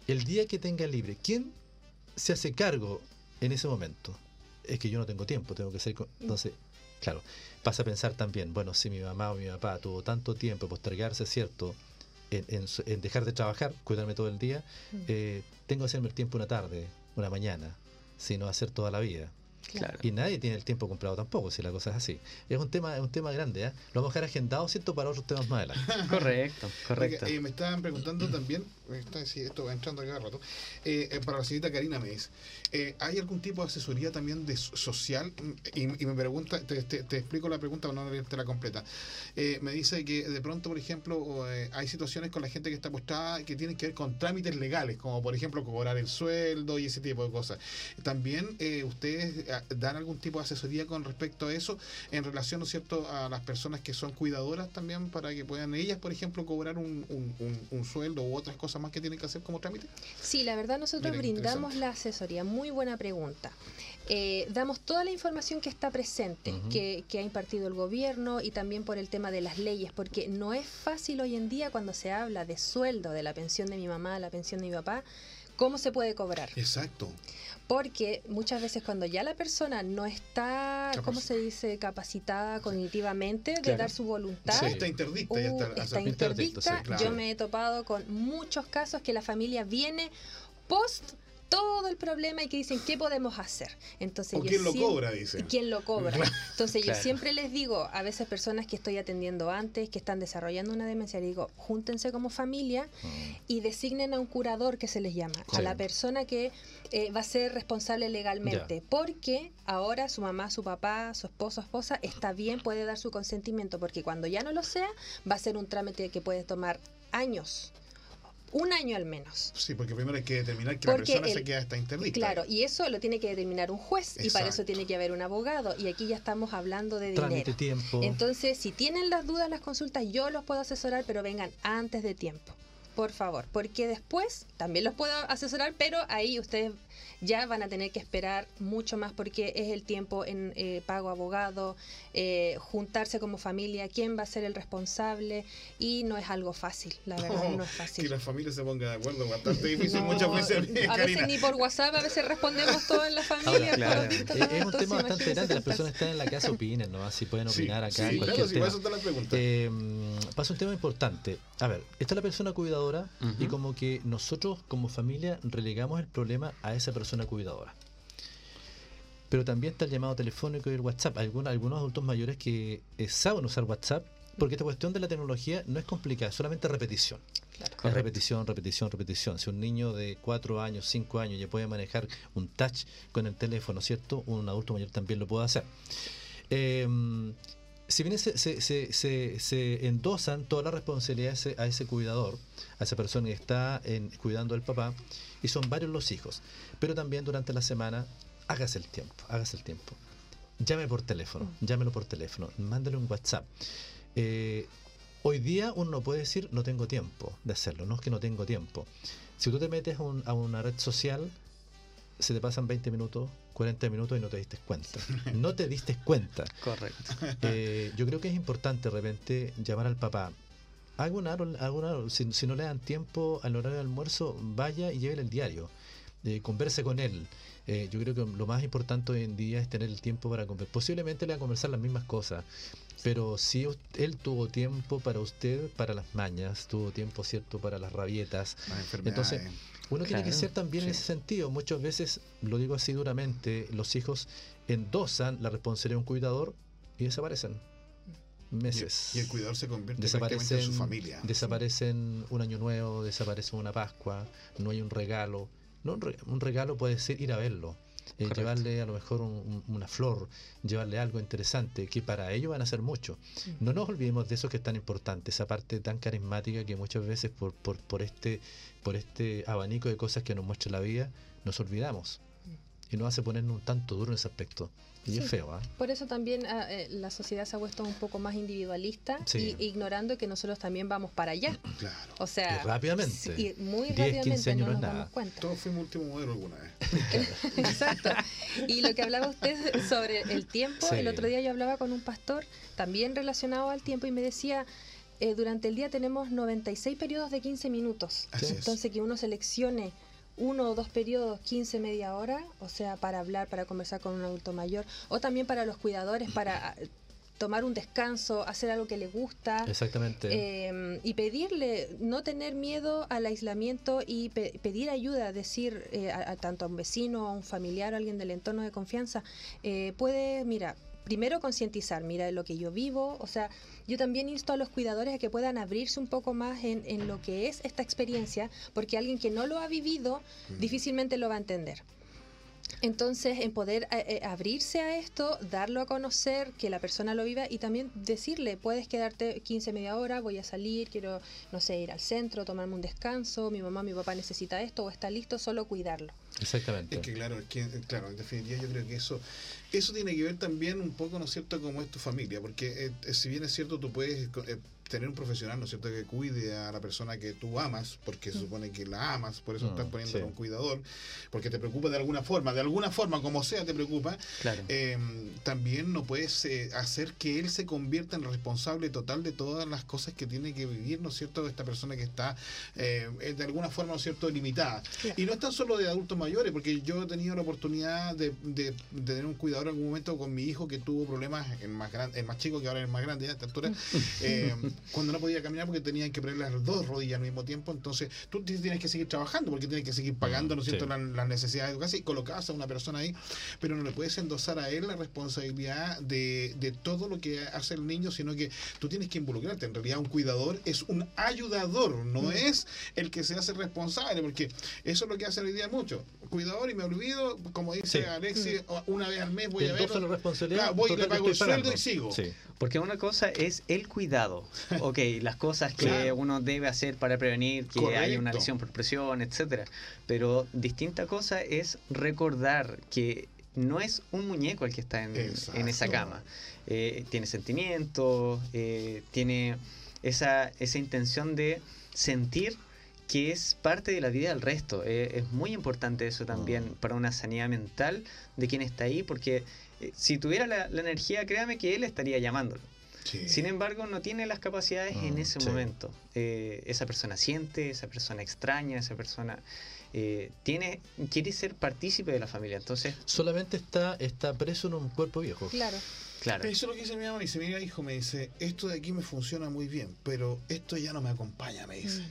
El día que tenga libre, ¿quién se hace cargo en ese momento? Es que yo no tengo tiempo, tengo que ser... co- Entonces, claro, pasa a pensar también, bueno, si mi mamá o mi papá tuvo tanto tiempo postergarse, ¿cierto? En, en en dejar de trabajar, cuidarme todo el día, Mm. eh, tengo que hacerme el tiempo una tarde, una mañana, sino hacer toda la vida. Claro. Y nadie tiene el tiempo comprado tampoco, si la cosa es así. Es un tema, es un tema grande, ¿eh? Lo vamos a dejar agendado, ¿cierto? Para otros temas más adelante. Correcto, correcto. Oiga, eh, me estaban preguntando también, está, sí, esto va entrando cada rato, eh, eh, para la señorita Karina me dice, eh, ¿hay algún tipo de asesoría también de so- social? Y, y me pregunta, te, te- te explico la pregunta para no leerte la completa. Eh, me dice que de pronto, por ejemplo, eh, hay situaciones con la gente que está apostada que tienen que ver con trámites legales, como por ejemplo cobrar el sueldo y ese tipo de cosas. También eh, ustedes eh, dan algún tipo de asesoría con respecto a eso en relación, ¿no es cierto?, a las personas que son cuidadoras también para que puedan ellas, por ejemplo, cobrar un, un- un- un sueldo u otras cosas más que tienen que hacer como trámite. Sí, la verdad nosotros Mira, brindamos la asesoría. Muy buena pregunta. Eh, damos toda la información que está presente, que, que ha impartido el gobierno y también por el tema de las leyes, porque no es fácil hoy en día cuando se habla de sueldo, de la pensión de mi mamá, la pensión de mi papá, cómo se puede cobrar. Exacto. Porque muchas veces cuando ya la persona no está, ¿cómo se dice?, capacitada cognitivamente de Claro. dar su voluntad. Sí, está interdicta. ya Uh, está, sí, interdicta. claro. Yo me he topado con muchos casos que la familia viene post todo el problema y que dicen qué podemos hacer. Entonces, o yo quién lo siempre- cobra, dicen. ¿Quién lo cobra? Entonces yo siempre les digo, a veces personas que estoy atendiendo antes, que están desarrollando una demencia, les digo, júntense como familia y designen a un curador que se les llama, a la persona que eh, va a ser responsable legalmente, porque ahora su mamá, su papá, su esposo, esposa está bien, puede dar su consentimiento, porque cuando ya no lo sea, va a ser un trámite que puede tomar años, un año al menos. Sí, porque primero hay que determinar que Porque la persona se queda está interdicta. Claro, y eso lo tiene que determinar un juez y para eso tiene que haber un abogado y aquí ya estamos hablando de Trámite, dinero. tiempo. Entonces, si tienen las dudas, las consultas, yo los puedo asesorar, pero vengan antes de tiempo. Por favor, porque después también los puedo asesorar, pero ahí ustedes ya van a tener que esperar mucho más porque es el tiempo en eh, pago abogado, eh, juntarse como familia, quién va a ser el responsable y no es algo fácil, la verdad, no es Que fácil. la familia se ponga de acuerdo, bastante difícil No, muchas veces. a Karina. veces ni por WhatsApp, a veces respondemos todo en la familia. Ahora, claro, Eh, es un tema bastante grande, las personas están en la casa opinen, ¿no? Así pueden Sí, opinar acá sí, en cualquier claro, sí, tema. para eso está la pregunta. Eh, pasa un tema importante. A ver, está la persona cuidadora y Ujú. como que nosotros como familia relegamos el problema a esa persona cuidadora. Pero también está el llamado telefónico y el WhatsApp. Algunos, algunos adultos mayores que eh, saben usar WhatsApp Porque esta cuestión de la tecnología no es complicada, es solamente repetición. Es repetición, repetición, repetición. Si un niño de 4 años, 5 años ya puede manejar un touch con el teléfono, ¿cierto? Un adulto mayor también lo puede hacer. Em, si bien se, se, endosan todas las responsabilidades a ese cuidador, a esa persona que está en, cuidando al papá, y son varios los hijos, pero también durante la semana, hágase el tiempo, hágase el tiempo. Llame por teléfono, mm. llámelo por teléfono, mándale un WhatsApp. Eh, hoy día uno no puede decir no tengo tiempo de hacerlo, no es que no tengo tiempo. Si tú te metes a una red social, se te pasan 20 minutos, 40 minutos y no te diste cuenta. No te diste cuenta. Correcto. Eh, yo creo que es importante de repente llamar al papá. Alguna, alguna, si, si no le dan tiempo al horario de almuerzo, vaya y llévele el diario. Eh, converse con él. Eh, yo creo que lo más importante hoy en día es tener el tiempo para conversar. Posiblemente le va a conversar las mismas cosas, pero si él tuvo tiempo para usted, para las mañas, tuvo tiempo, ¿cierto?, para las rabietas. Entonces, uno tiene que ser también en ese sentido. Muchas veces, lo digo así duramente, los hijos endosan la responsabilidad de un cuidador y desaparecen meses. Y, el cuidador se convierte desaparecen, en su familia. Desaparecen un año nuevo, desaparece una Pascua, no hay un regalo. No, un regalo puede ser ir a verlo, eh, llevarle a lo mejor una flor, llevarle algo interesante, que para ellos van a ser mucho. No nos olvidemos de eso que es tan importante, esa parte tan carismática que muchas veces por, por, por, este, por este abanico de cosas que nos muestra la vida, nos olvidamos. Y nos hace ponernos un tanto duro en ese aspecto. Y es feo, ¿ah? Por eso también ah, eh, la sociedad se ha puesto un poco más individualista y ignorando que nosotros también vamos para allá. Claro. O sea, y rápidamente. Y muy rápidamente no nos damos cuenta. Todos fuimos último modelo alguna vez. Exacto. Y lo que hablaba usted sobre el tiempo, el otro día yo hablaba con un pastor también relacionado al tiempo y me decía, eh, durante el día tenemos 96 periodos de 15 minutos. Entonces que uno seleccione uno o dos periodos, 15, media hora, o sea, para hablar, para conversar con un adulto mayor, o también para los cuidadores, para ah, tomar un descanso, hacer algo que le gusta. Exactamente. Em, y pedirle, no tener miedo al aislamiento y pedir ayuda, decir eh, a, tanto a un vecino, a un familiar, a alguien del entorno de confianza, eh, puede, mira, primero concientizar, mira lo que yo vivo, o sea, yo también insto a los cuidadores a que puedan abrirse un poco más en, en lo que es esta experiencia, porque alguien que no lo ha vivido difícilmente lo va a entender. Entonces, en poder eh, eh, abrirse a esto, darlo a conocer, que la persona lo viva y también decirle, puedes quedarte 15, media hora, voy a salir, quiero, no sé, ir al centro, tomarme un descanso, mi mamá, mi papá necesita esto o está listo, solo cuidarlo. Exactamente. Es que claro, es que, claro, en definitiva yo creo que eso eso tiene que ver también un poco, ¿no es cierto?, cómo es tu familia, porque eh, si bien es cierto, tú puedes tener un profesional, ¿no es cierto?, que cuide a la persona que tú amas, porque se mm. supone que la amas, por eso estás mm, poniendo un cuidador, porque te preocupa de alguna forma, de alguna forma, como sea, te preocupa. Eh, también no puedes eh, hacer que él se convierta en responsable total de todas las cosas que tiene que vivir, ¿no es cierto?, esta persona que está eh, de alguna forma, ¿no es cierto?, limitada. Y no es tan solo de adultos mayores, porque yo he tenido la oportunidad de, tener un cuidador en algún momento con mi hijo que tuvo problemas, el más, grande, el más chico que ahora es el más grande a esta altura. Cuando no podía caminar porque tenían que poner las dos rodillas al mismo tiempo. Entonces, tú tienes que seguir trabajando porque tienes que seguir pagando, ¿no es cierto?, las, necesidades de casa y colocabas a una persona ahí, pero no le puedes endosar a él la responsabilidad de, de todo lo que hace el niño, sino que tú tienes que involucrarte. En realidad, un cuidador es un ayudador, no mm. es el que se hace responsable, porque eso es lo que hacen hoy día mucho. Cuidador y me olvido, como dice Alexis, mm. una vez al mes voy a ver. La responsabilidad, voy y le pago el sueldo y sigo. Porque una cosa es el cuidado, ok, las cosas que uno debe hacer para prevenir que haya una lesión por presión, etcétera. Pero distinta cosa es recordar que no es un muñeco el que está en, esa cama. Eh, tiene sentimientos, eh, tiene esa, esa intención de sentir que es parte de la vida del resto. Eh, es muy importante eso también mm. para una sanidad mental de quien está ahí, porque si tuviera la, la, energía, créame que él estaría llamándolo. Sin embargo, no tiene las capacidades en mm, ese momento. Eh, esa persona siente, esa persona extraña, esa persona eh, tiene, quiere ser partícipe de la familia. Entonces, Solamente está, está preso en un cuerpo viejo. Claro. Claro. Eso es lo que dice mi mamá. Me dice, mira, hijo, me dice, esto de aquí me funciona muy bien, pero esto ya no me acompaña, me dice.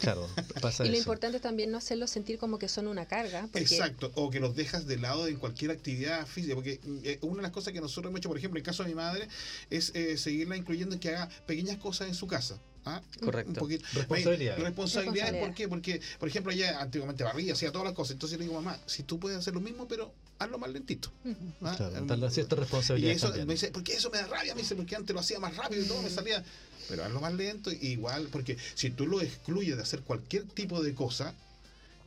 Claro, pasa Y lo eso. importante es también no hacerlos sentir como que son una carga. Porque Exacto, o que los dejas de lado en cualquier actividad física, porque eh, una de las cosas que nosotros hemos hecho, por ejemplo, en el caso de mi madre, es eh, seguirla incluyendo en que haga pequeñas cosas en su casa. ¿ah? Correcto. Un poquito. Responsabilidades. Responsabilidades, ¿por qué? Porque, por ejemplo, ella antiguamente barría, hacía todas las cosas. Entonces le digo, mamá, si tú puedes hacer lo mismo, pero hazlo más lentito. ¿ah? Claro, darle cierta Y responsabilidad. eso también. me dice, porque eso me da rabia, me dice, porque antes lo hacía más rápido y todo me salía. Pero hazlo más lento, igual, porque si tú lo excluyes de hacer cualquier tipo de cosa,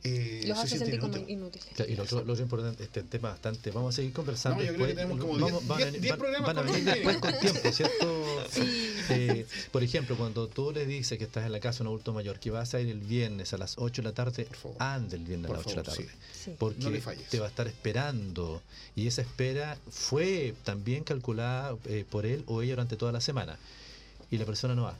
eh, los hace sentir como inútil. inútiles. Claro, Y lo otro, lo otro importante, este tema bastante, vamos a seguir conversando. No, yo creo después. que tenemos como Vamos- 10 van a venir- 10 van- programas van a con venir los después con tiempo, ¿cierto? Sí. Eh, por ejemplo, cuando tú le dices que estás en la casa de un adulto mayor, que vas a ir el viernes a las 8 de la tarde, Por favor. ande el viernes Por a las 8 de la tarde. sí. Sí. Porque No te va a estar esperando. Y esa espera fue también calculada eh, por él o ella durante toda la semana. Y la persona no va.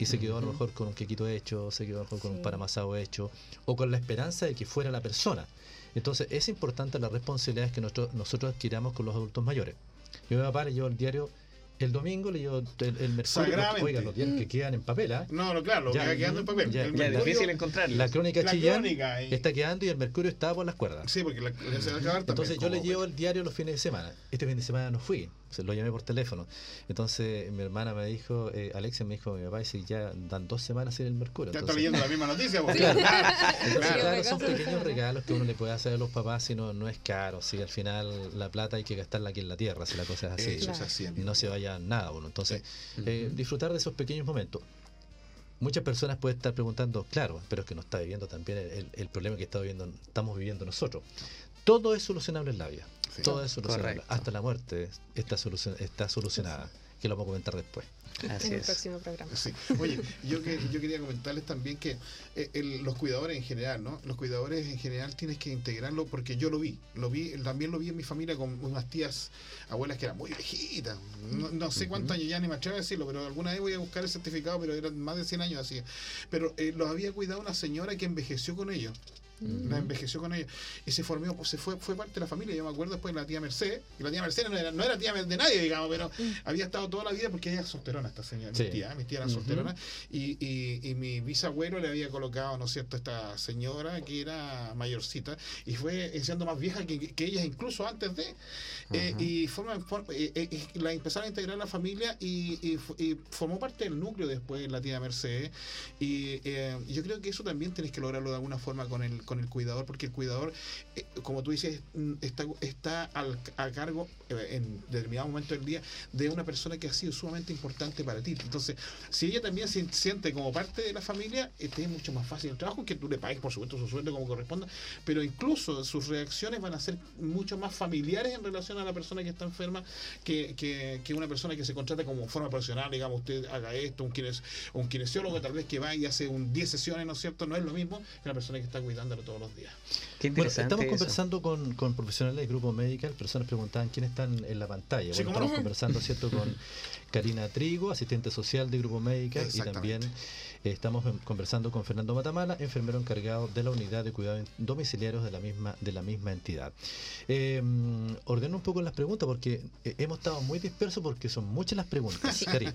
Y se quedó a lo mejor con un quequito hecho, se quedó a lo mejor con un Sí. pan amasado hecho, o con la esperanza de que fuera la persona. Entonces es importante las responsabilidades que nosotros, nosotros adquiramos con los adultos mayores. Yo a mi papá le llevo el diario el domingo, le llevo el, el Mercurio, oiga, los diarios que quedan en papel, ¿ah? No, no, claro, lo Ya, que va quedando en papel. ya, El Ya es mercurio- difícil encontrarlo. La crónica La Chillán crónica, y- está quedando y el Mercurio está por las cuerdas. Sí, porque la, se va a acabar también. Entonces yo le llevo el diario los fines de semana. Este fin de semana no fui, se lo llamé por teléfono. Entonces mi hermana me dijo, eh, Alexia me dijo, mi papá dice, ya dan dos semanas sin el Mercurio. Ya está Entonces- leyendo la misma noticia, vos. Claro. Entonces, son pequeños regalos que uno le puede hacer a los papás, si no, no es caro. Si al final la plata hay que gastarla aquí en la tierra, si la cosa es así. Eso es Claro. así, amigo. No se vaya nada, bueno. Entonces, Sí. eh, disfrutar de esos pequeños momentos. Muchas personas pueden estar preguntando, claro, pero es que no está viviendo también el, el- el problema que está viviendo, estamos viviendo nosotros. Todo es solucionable en la vida. Sí. Todo es solucionable. Correcto. Hasta la muerte está, solucion- está solucionada. Que lo vamos a comentar después. Así en el es. próximo programa. Sí. Oye, yo, que, yo quería comentarles también que eh, el- los cuidadores en general, ¿no? Los cuidadores en general tienes que integrarlo porque yo lo vi, lo vi, también lo vi en mi familia con unas tías, abuelas que eran muy viejitas. No, no sé cuántos años ya ni me atrevo a decirlo, pero alguna vez voy a buscar el certificado, pero eran más de 100 años así. Pero eh, los había cuidado una señora que envejeció con ellos. La envejeció con ellos y se formó, pues, se fue, fue parte de la familia. Yo me acuerdo después de la tía Mercedes, y la tía Mercedes no era, no era tía de nadie, digamos, pero había estado toda la vida porque ella es solterona, esta señora, Sí. mi tía, mi tía era solterona, y, y, y mi bisabuelo le había colocado, ¿no es cierto?, esta señora que era mayorcita, y fue siendo más vieja que, que ella incluso antes de, eh, y forma, for- eh, eh, la empezaron a integrar la familia y, y formó parte del núcleo después la tía Mercedes, y yo creo que eso también tienes que lograrlo de alguna forma con el, con el cuidador, porque el cuidador, eh, como tú dices, mm, está, está al- a cargo eh, en determinado momento del día de una persona que ha sido sumamente importante para ti. Entonces, si ella también se siente como parte de la familia, eh, te es mucho más fácil el trabajo, que tú le pagues, por supuesto, su sueldo como corresponda, pero incluso sus reacciones van a ser mucho más familiares en relación a la persona que está enferma que, que, que una persona que se contrata como forma profesional, digamos, usted haga esto, un, kines, un kinesiólogo tal vez que va y hace un 10 sesiones, ¿no es cierto? No es lo mismo que una persona que está todos los días. Qué Bueno, estamos eso. conversando con, con profesionales del grupo Medical. Personas preguntaban quiénes están en la pantalla. Sí, Bueno, ¿cómo estamos no? conversando, ¿cierto?, con Karina Trigo, asistente social de Grupo Medical, y también eh, estamos em- conversando con Fernando Matamala, enfermero encargado de la unidad de cuidados domiciliarios de la misma, de la misma entidad. Eh, mm, ordeno un poco las preguntas porque eh, hemos estado muy dispersos porque son muchas las preguntas. Karina.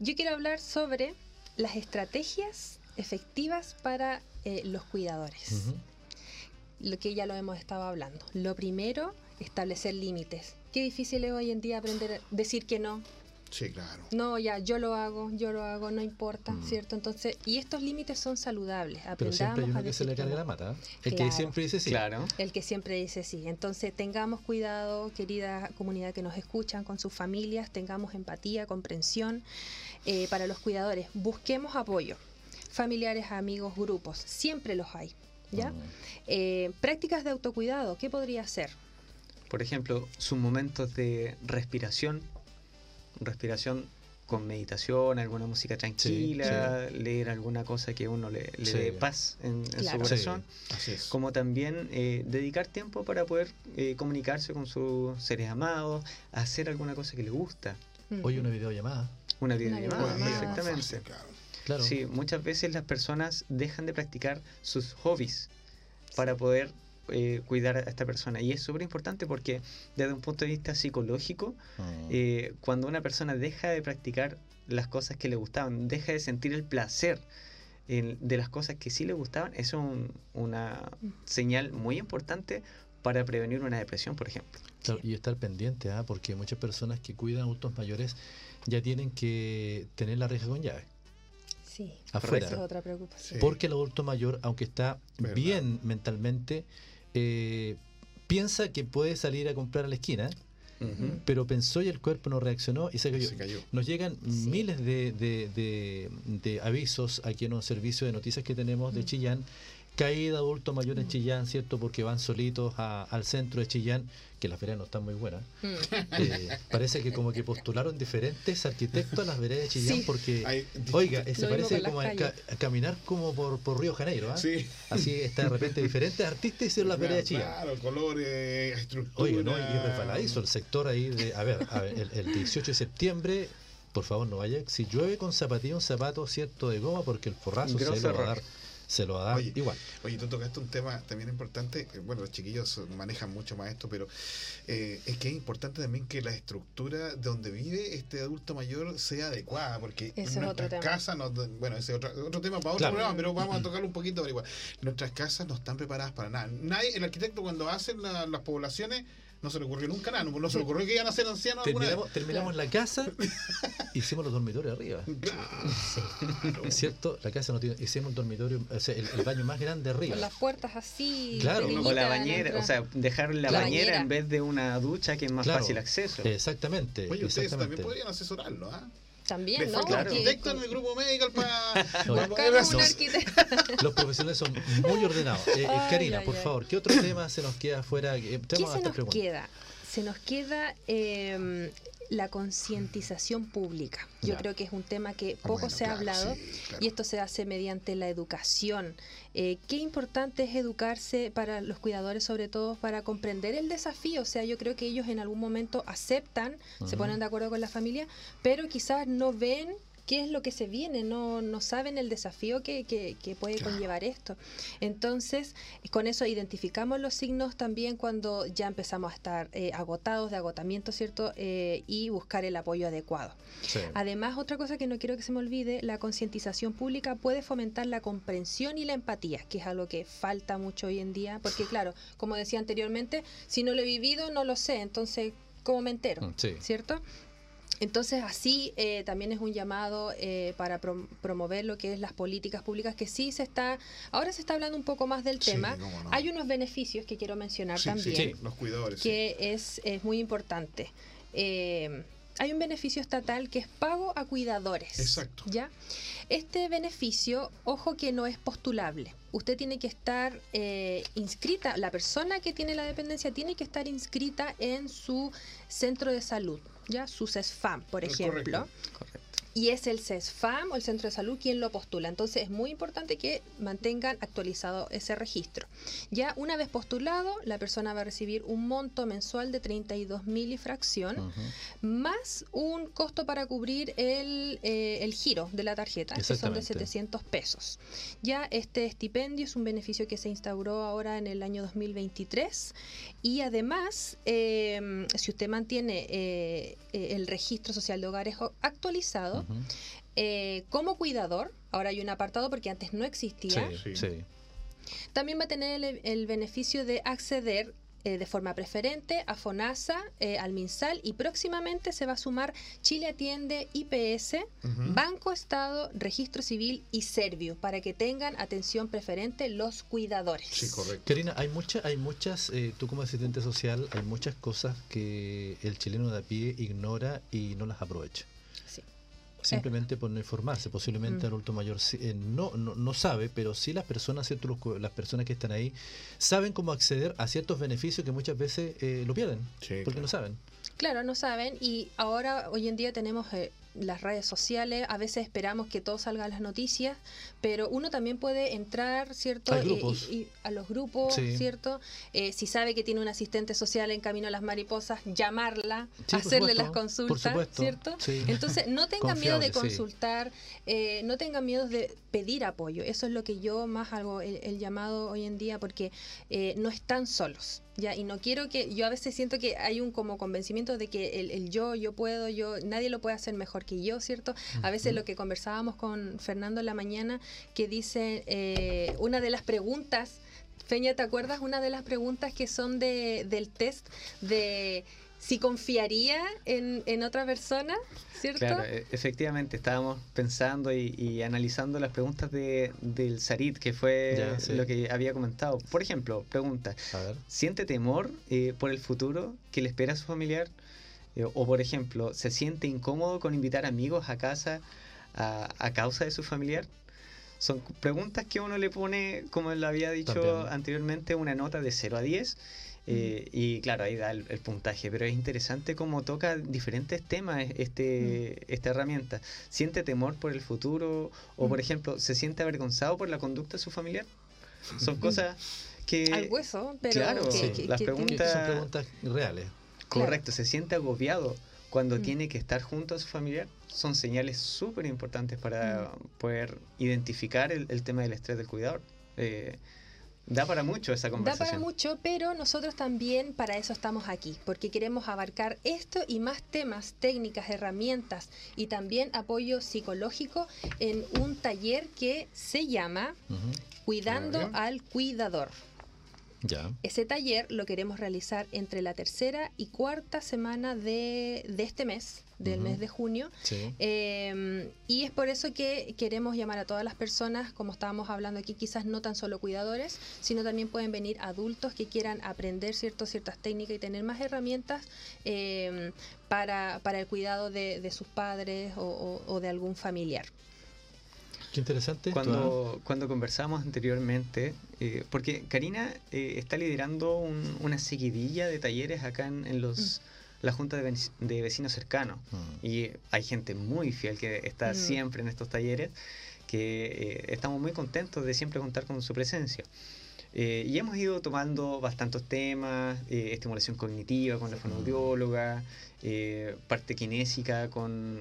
Yo quiero hablar sobre las estrategias efectivas para eh, los cuidadores. Lo que ya lo hemos estado hablando. Lo primero, establecer límites. Qué difícil es hoy en día aprender a decir que no. Sí, claro. No, ya, yo lo hago, yo lo hago, no importa, Mm. ¿cierto? Entonces, y estos límites son saludables. Pero siempre hay Aprendamos a que se le carga la mata. El Claro. que siempre dice sí. Claro. El que siempre dice sí. Entonces, tengamos cuidado, querida comunidad que nos escuchan, con sus familias, tengamos empatía, comprensión eh, para los cuidadores. Busquemos apoyo. Familiares, amigos, grupos, siempre los hay. ¿ya? Mm. Eh, prácticas de autocuidado, ¿qué podría ser? Por ejemplo, sus momentos de respiración, respiración con meditación, alguna música tranquila, leer alguna cosa que uno le, le Sí. dé paz en, en Claro. su corazón, Así es. como también eh, dedicar tiempo para poder eh, comunicarse con sus seres amados, hacer alguna cosa que le gusta, Hoy una videollamada. una videollamada, videollamada. perfectamente. Claro. Sí, muchas veces las personas dejan de practicar sus hobbies para poder eh, cuidar a esta persona. Y es súper importante porque desde un punto de vista psicológico, Mm. eh, cuando una persona deja de practicar las cosas que le gustaban, deja de sentir el placer en- de las cosas que sí le gustaban, eso es un- una señal muy importante para prevenir una depresión, por ejemplo. Claro, y estar pendiente, ¿ah? porque muchas personas que cuidan adultos mayores ya tienen que tener la reja con llave Sí, afuera. esa es otra preocupación. Sí. Porque el adulto mayor, aunque está Verdad. bien mentalmente, eh, piensa que puede salir a comprar a la esquina, pero pensó y el cuerpo no reaccionó y se cayó. Se cayó. Nos llegan Sí. miles de, de- de- de avisos aquí en un servicio de noticias que tenemos de Mm. Chillán. Caída adulto mayor en Mm. Chillán, ¿cierto? Porque van solitos a- al centro de Chillán, que las veredas no están muy buenas. Mm. Eh, parece que como que postularon diferentes arquitectos a las veredas de Chillán Sí. porque, Hay- oiga, se parece como a, ca- a caminar como por, por Río Janeiro, ¿ah? Sí. Así está de repente diferentes artistas hicieron las veredas de Chillán. Claro, colores, estructura. Oye, ¿no? Y resbaladizo el sector ahí de. A ver, a ver, el, el 18 de septiembre, por favor, no vaya. Si llueve con zapatilla, un zapato cierto de goma, porque el forrazo se va a dar, se lo va a dar Oye, igual. Oye, tú tocaste un tema también importante. eh, Bueno, los chiquillos manejan mucho más esto, pero eh, es que es importante también que la estructura donde vive este adulto mayor sea adecuada, porque Ese es nuestras casas, no- bueno, ese es otro, otro tema para otro Claro. programa, pero vamos a tocarlo un poquito igual. Nuestras casas no están preparadas para nada. Nadie, el arquitecto cuando hacen la- las poblaciones no se le ocurrió nunca nada, no, no se le ocurrió que iban a ser ancianos alguna vez. Terminamos, terminamos la casa, hicimos los dormitorios arriba. Claro. ¿Cierto? La casa no tiene. Hicimos el dormitorio, o sea, el, el baño más grande arriba. Con las puertas así. Claro. O la bañera, o sea, dejar la, La bañera, bañera. en vez de una ducha que es más Claro. fácil acceso. Exactamente. Oye, ustedes también podrían asesorarlo, ¿ah? También, Le ¿no? Claro. Arquitecto en el grupo medical para... No, un No. arquitecto. Los profesionales son muy ordenados. Eh, eh, Ay, Karina, ay, por ay. favor, ¿qué otro tema se nos queda afuera? Eh, ¿Qué tenemos se nos preguntas. queda? Se nos queda eh, la concientización pública. Yo Ya. creo que es un tema que Ah, poco bueno, se ha claro, hablado sí, claro. y esto se hace mediante la educación. Eh, qué importante es educarse para los cuidadores, sobre todo para comprender el desafío. O sea, yo creo que ellos en algún momento aceptan, se ponen de acuerdo con la familia, pero quizás no ven qué es lo que se viene, no, no saben el desafío que, que- que puede Claro. conllevar esto. Entonces, con eso identificamos los signos también cuando ya empezamos a estar eh, agotados de agotamiento, ¿cierto? Eh, y buscar el apoyo adecuado. Sí. Además, otra cosa que no quiero que se me olvide, la concientización pública puede fomentar la comprensión y la empatía, que es algo que falta mucho hoy en día, porque claro, como decía anteriormente, si no lo he vivido, no lo sé, entonces, ¿cómo me entero? Mm, Sí. ¿Cierto? Entonces, así eh, también es un llamado eh, para prom- promover lo que es las políticas públicas, que sí se está, ahora se está hablando un poco más del tema. no. Hay unos beneficios que quiero mencionar Sí, también sí, los cuidadores. que es, es muy importante. Eh, hay un beneficio estatal que es pago a cuidadores. Exacto. ¿Ya? Este beneficio, ojo que no es postulable. Usted tiene que estar eh, inscrita, la persona que tiene la dependencia tiene que estar inscrita en su centro de salud, ¿ya? Su CESFAM, por Es ejemplo. correcto. Y es el CESFAM o el centro de salud quien lo postula. Entonces es muy importante que mantengan actualizado ese registro. Ya una vez postulado, la persona va a recibir un monto mensual de 32 mil y fracción, más un costo para cubrir el, eh, el giro de la tarjeta, que son de Exactamente. 700 pesos. Ya este estipendio es un beneficio que se instauró ahora en el año 2023 y además, eh, si usted mantiene eh, eh, el registro social de hogares actualizado, Eh, como cuidador, ahora hay un apartado porque antes no existía, Sí, Sí. sí. también va a tener el, el beneficio de acceder eh, de forma preferente a FONASA, eh, al MinSal y próximamente se va a sumar Chile Atiende, IPS. Banco Estado, Registro Civil y Servio para que tengan atención preferente los cuidadores. Sí, correcto. Karina, hay muchas, hay muchas, eh, tú como asistente social, hay muchas cosas que el chileno de a pie ignora y no las aprovecha. Simplemente por no informarse. Posiblemente Mm. el adulto mayor eh, no, no, no sabe, pero sí las personas, ¿cierto? Los cu- las personas que están ahí, saben cómo acceder a ciertos beneficios que muchas veces eh, lo pierden, Sí, porque claro. no saben. Claro, no saben y ahora hoy en día tenemos eh, las redes sociales, a veces esperamos que todo salga a las noticias, pero uno también puede entrar, ¿cierto? Y- grupos. y- y a los grupos, Sí. ¿cierto? Eh, si sabe que tiene un asistente social en camino a las mariposas, llamarla, Sí, hacerle supuesto, las consultas, ¿cierto? sí. Entonces, no tengan miedo de consultar, eh, no tengan miedo de pedir apoyo. Eso es lo que yo más hago el, el llamado hoy en día, porque eh, no están solos. Ya, y no quiero que, yo a veces siento que hay un como convencimiento de que el, el yo, yo puedo, yo, nadie lo puede hacer mejor que yo, ¿cierto? A veces lo que conversábamos con Fernando en la mañana, que dice, eh, una de las preguntas, Feña, ¿te acuerdas? Una de las preguntas que son de, del test de si confiaría en, en otra persona, ¿cierto? Claro, e- efectivamente, estábamos pensando y, y analizando las preguntas de, del Sarit, que fue Ya, sí. lo que había comentado. Por ejemplo, pregunta, A ver. ¿siente temor eh, por el futuro que le espera a su familiar? Eh, o por ejemplo, ¿se siente incómodo con invitar amigos a casa a, a causa de su familiar? Son preguntas que uno le pone, como le había dicho También. anteriormente, una nota de 0 a 10. Eh, y claro, ahí da el, el puntaje, pero es interesante cómo toca diferentes temas este, esta herramienta. ¿Siente temor por el futuro? O, por ejemplo, ¿se siente avergonzado por la conducta de su familiar? Son cosas que... Al hueso, pero claro, que- sí, que- las que preguntas- son preguntas reales. Correcto, se siente agobiado cuando Mm. tiene que estar junto a su familiar. Son señales súper importantes para Mm. poder identificar el, el tema del estrés del cuidador. Eh, da para mucho esa Da conversación. para mucho, pero nosotros también para eso estamos aquí, porque queremos abarcar esto y más temas, técnicas, herramientas y también apoyo psicológico en un taller que se llama. Cuidando al Cuidador. Ya. Ese taller lo queremos realizar entre la tercera y cuarta semana de, de este mes, del mes de junio. Sí. Eh, y es por eso que queremos llamar a todas las personas, como estábamos hablando aquí, quizás no tan solo cuidadores, sino también pueden venir adultos que quieran aprender cierto, ciertas técnicas y tener más herramientas eh, para, para el cuidado de, de sus padres o, o- o de algún familiar. Qué interesante. esto, ¿ah? Cuando, cuando conversamos anteriormente, eh, porque Karina eh, está liderando un- una seguidilla de talleres acá en, en los, la Junta de, Vec- de Vecinos Cercanos. Mm. Y hay gente muy fiel que está Mm. siempre en estos talleres, que eh, estamos muy contentos de siempre contar con su presencia. Eh, y hemos ido tomando bastantes temas, eh, estimulación cognitiva con la fonoaudióloga, eh, parte kinésica con,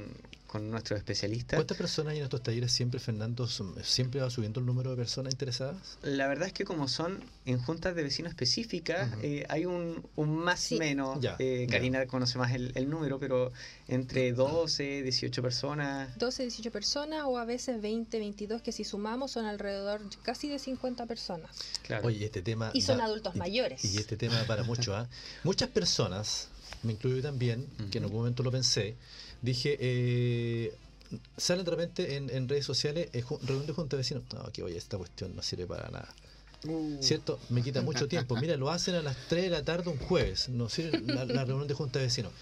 con nuestros especialistas. ¿Cuántas personas hay en estos talleres siempre, Fernando? ¿Siempre va subiendo el número de personas interesadas? La verdad es que como son en juntas de vecinos específicas, eh, hay un, un más Sí. menos. Ya, eh, ya. Karina conoce más el, el número, pero entre 12, 18 personas. 12, 18 personas o a veces 20, 22, que si sumamos son alrededor casi de 50 personas. Claro. Oye, este tema. Y son da- adultos y- mayores. Y este tema para mucho, ¿ah? Muchas personas, me incluyo también, que en algún momento lo pensé, dije, eh, salen de repente en, en redes sociales, eh, reunión de junta de vecinos. No, que oye, esta cuestión no sirve para nada. Uh, ¿Cierto? Me quita mucho tiempo. Mira, lo hacen a las 3 de la tarde un jueves. No sirve la, la reunión de junta de vecinos.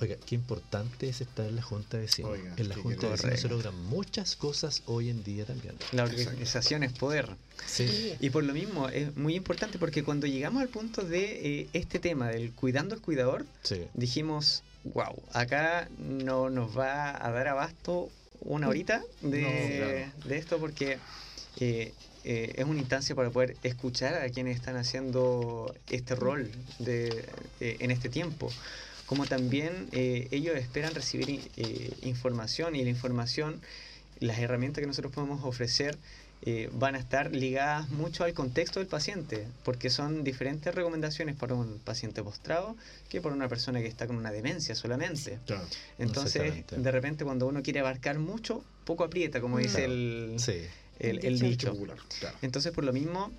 Oiga, qué importante es estar en la junta de vecinos. Oiga, en la junta de vecinos se logran muchas cosas hoy en día también. La organización es poder. Sí. Y por lo mismo es muy importante porque cuando llegamos al punto de eh, este tema del cuidando al cuidador, Sí. dijimos, wow, acá no nos va a dar abasto una horita de, de esto porque eh, eh, es una instancia para poder escuchar a quienes están haciendo este rol de, eh, en este tiempo. Como también ellos esperan recibir información y la información, las herramientas que nosotros podemos ofrecer eh, van a estar ligadas mucho al contexto del paciente, porque son diferentes recomendaciones para un paciente postrado que para una persona que está con una demencia solamente. claro. Entonces, de repente, cuando uno quiere abarcar mucho, poco aprieta, como dice el, Sí. el, dicho. dicho. Popular, claro. Entonces, por lo mismo,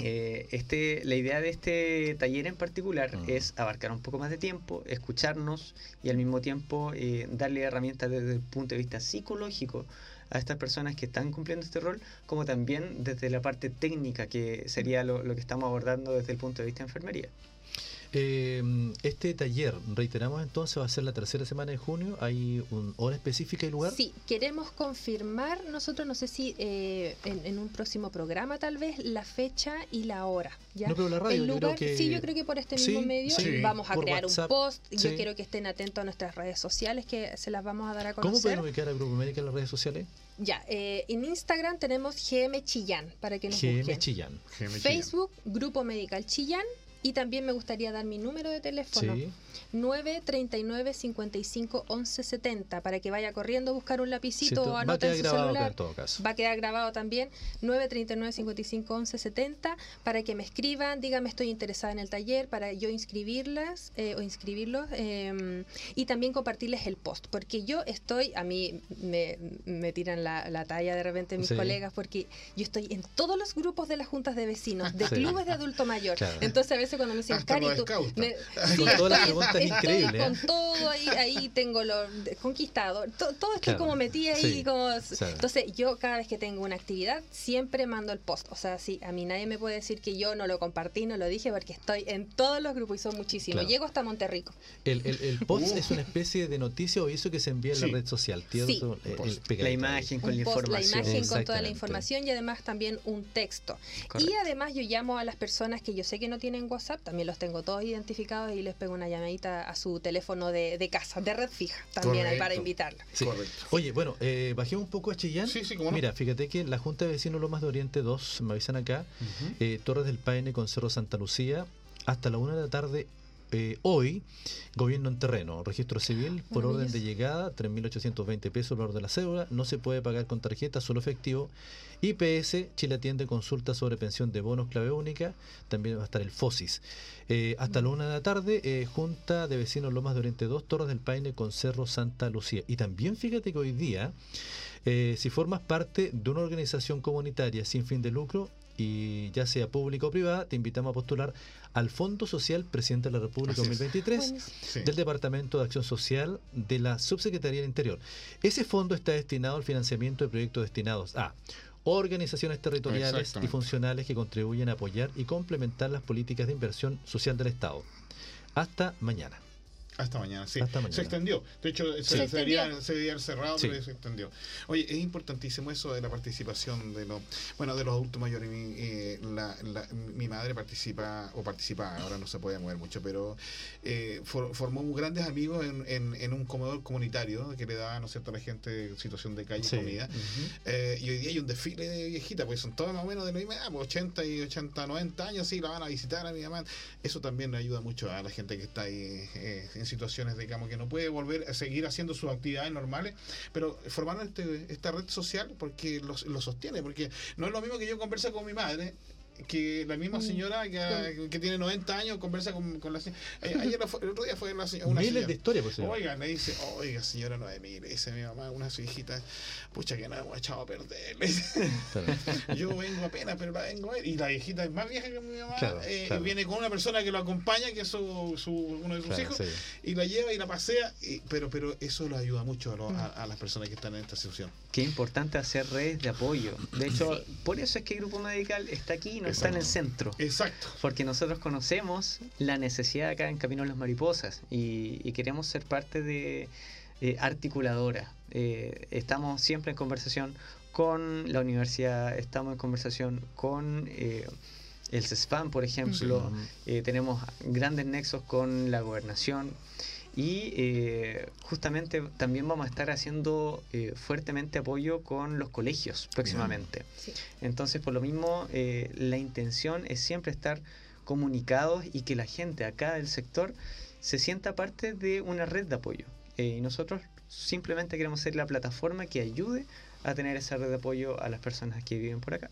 eh, este, la idea de este taller en particular Mm. es abarcar un poco más de tiempo, escucharnos y al mismo tiempo eh, darle herramientas desde el punto de vista psicológico a estas personas que están cumpliendo este rol, como también desde la parte técnica, que sería lo, lo que estamos abordando desde el punto de vista de enfermería. Eh, este taller, reiteramos entonces, va a ser la tercera semana de junio. ¿Hay una hora específica y lugar? Sí, queremos confirmar nosotros, no sé si eh, en, un próximo programa tal vez, la fecha y la hora. ¿ya? No, pero la radio, yo creo que... Sí, yo creo que por este mismo medio vamos a crear un post. Yo quiero que estén atentos a nuestras redes sociales que se las vamos a dar a conocer. ¿Cómo pueden ubicar al Grupo Médica en las redes sociales? Ya, eh, en Instagram tenemos GM Chillán, para que nos GM Chillán. Facebook, Grupo Medical Chillán. Y también me gustaría dar mi número de teléfono. Sí. 939 55 11 70 para que vaya corriendo a buscar un lapicito o anote en su celular. Va a quedar grabado también 939 55 11 70 para que me escriban, díganme estoy interesada en el taller para yo inscribirlas eh, o inscribirlos em, y también compartirles el post porque yo estoy, a mí me, me tiran la, talla de repente mis colegas porque yo estoy en todos los grupos de las juntas de vecinos, de clubes de adulto mayor. Entonces a veces cuando me dicen, Cari, tú, me, increíble. Con ¿eh? todo ahí, ahí tengo lo conquistado. Todo, esto como metí ahí. como, Entonces, yo cada vez que tengo una actividad, siempre mando el post. O sea, sí, a mí nadie me puede decir que yo no lo compartí, no lo dije, porque estoy en todos los grupos y son muchísimos. Llego hasta Monterrico. El, el, post uh. es una especie de noticia o eso que se envía en la red social. Sí. la imagen con la información. La imagen con toda la información y además también un texto. Y además yo llamo a las personas que yo sé que no tienen WhatsApp, también los tengo todos identificados y les pego una llamadita a su teléfono de, casa, de red fija, también hay para invitarla. Oye, bueno, eh, bajemos un poco a Chillán. Mira, fíjate que la Junta de Vecinos Lomas de Oriente 2, me avisan acá, eh, Torres del Paine con Cerro Santa Lucía, hasta la una de la tarde eh, hoy, gobierno en terreno, registro civil, por orden de llegada, 3.820 pesos el valor de la cédula, no se puede pagar con tarjeta, solo efectivo. IPS, Chile atiende consulta sobre pensión de bonos clave única, también va a estar el FOSIS. Eh, hasta la una de la tarde, eh, Junta de Vecinos Lomas de Oriente 2, Torres del Paine con Cerro Santa Lucía. Y también fíjate que hoy día, si formas parte de una organización comunitaria sin fin de lucro, y ya sea pública o privada, te invitamos a postular al Fondo Social Presidente de la República 2023 del Departamento de Acción Social de la Subsecretaría del Interior. Ese fondo está destinado al financiamiento de proyectos destinados a organizaciones territoriales y funcionales que contribuyen a apoyar y complementar las políticas de inversión social del Estado. Hasta mañana. Hasta mañana, sí. Se extendió. De hecho, se, debería, se cerrado, pero se extendió. Oye, es importantísimo eso de la participación de los, bueno, de los adultos mayores. Mi, eh, mi madre participa, o participa, ahora no se puede mover mucho, pero eh, formó grandes amigos en, en, un comedor comunitario que le da, ¿no es cierto?, a la gente en situación de calle comida. Eh, y hoy día hay un desfile de viejitas, pues son todas más o menos de la misma edad, 80 pues y 80, 90 años, sí, la van a visitar a mi mamá. Eso también le ayuda mucho a la gente que está ahí en situaciones, digamos, que no puede volver a seguir haciendo sus actividades normales, pero formando este, esta red social porque lo, lo sostiene, porque no es lo mismo que yo conversa con mi madre que la misma mm, señora que, que tiene 90 años conversa con, con la señora. Eh, ayer, el otro día fue una, una Miles de historias, pues, Oiga, me dice, oiga, señora Noemí, le dice mi mamá, una su hijita, pucha que no hemos echado a perder. Yo vengo apenas, pero la vengo a ver. Y la viejita es más vieja que mi mamá. eh, Viene con una persona que lo acompaña, que es su, su uno de sus hijos, y la lleva y la pasea. Y, pero, pero eso lo ayuda mucho a, a, las personas que están en esta situación. Qué importante hacer redes de apoyo. De hecho, por eso es que el Grupo Medical está aquí está en el centro. Exacto. Porque nosotros conocemos la necesidad acá en Camino a las Mariposas y, queremos ser parte de articuladora. Eh, estamos siempre en conversación con la universidad, estamos en conversación con eh, el CESFAM, por ejemplo, eh, tenemos grandes nexos con la gobernación. Y eh, justamente también vamos a estar haciendo eh, fuertemente apoyo con los colegios próximamente. Entonces, por lo mismo, eh, la intención es siempre estar comunicados y que la gente acá del sector se sienta parte de una red de apoyo. y nosotros simplemente queremos ser la plataforma que ayude a tener esa red de apoyo a las personas que viven por acá.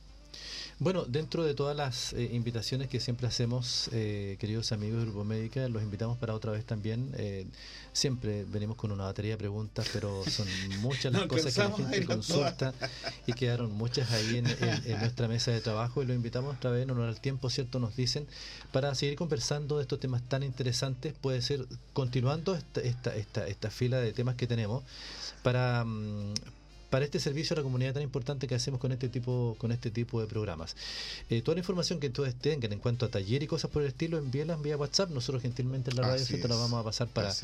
Bueno, dentro de todas las eh, invitaciones que siempre hacemos, eh, queridos amigos del Grupo Médica, los invitamos para otra vez también. Eh, siempre venimos con una batería de preguntas, pero son muchas las cosas que la gente consulta y quedaron muchas ahí en, nuestra mesa de trabajo y los invitamos otra vez, en honor al tiempo, ¿cierto? Nos dicen, para seguir conversando de estos temas tan interesantes, puede ser continuando esta, esta, esta, esta fila de temas que tenemos para... Para este servicio a la comunidad tan importante que hacemos con este tipo, con este tipo de programas. Eh, toda la información que ustedes tengan en cuanto a taller y cosas por el estilo, envíenlas vía WhatsApp. Nosotros gentilmente en la radio ¿cierto? la vamos a pasar para. Es.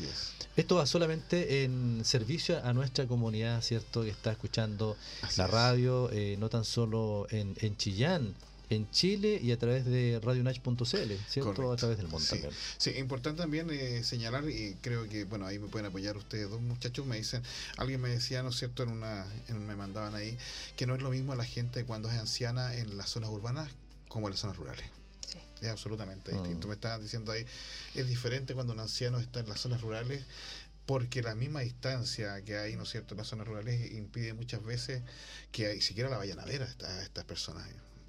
Esto va solamente en servicio a nuestra comunidad, ¿cierto? Que está escuchando Así la radio, eh, no tan solo en, en Chillán, en Chile y a través de radionach.cl, ¿cierto? Correcto. A través del mundo Sí. también. Sí, importante también eh, señalar, y creo que, bueno, ahí me pueden apoyar ustedes dos muchachos, me dicen, alguien me decía, ¿no es cierto?, en una, en- me mandaban ahí, que no es lo mismo la gente cuando es anciana en las zonas urbanas como en las zonas rurales. Sí. Es absolutamente Mm. distinto. Me estaban diciendo ahí, es diferente cuando un anciano está en las zonas rurales porque la misma distancia que hay, ¿no es cierto?, en las zonas rurales impide muchas veces que ahí siquiera la vayan a ver a, esta- a estas personas.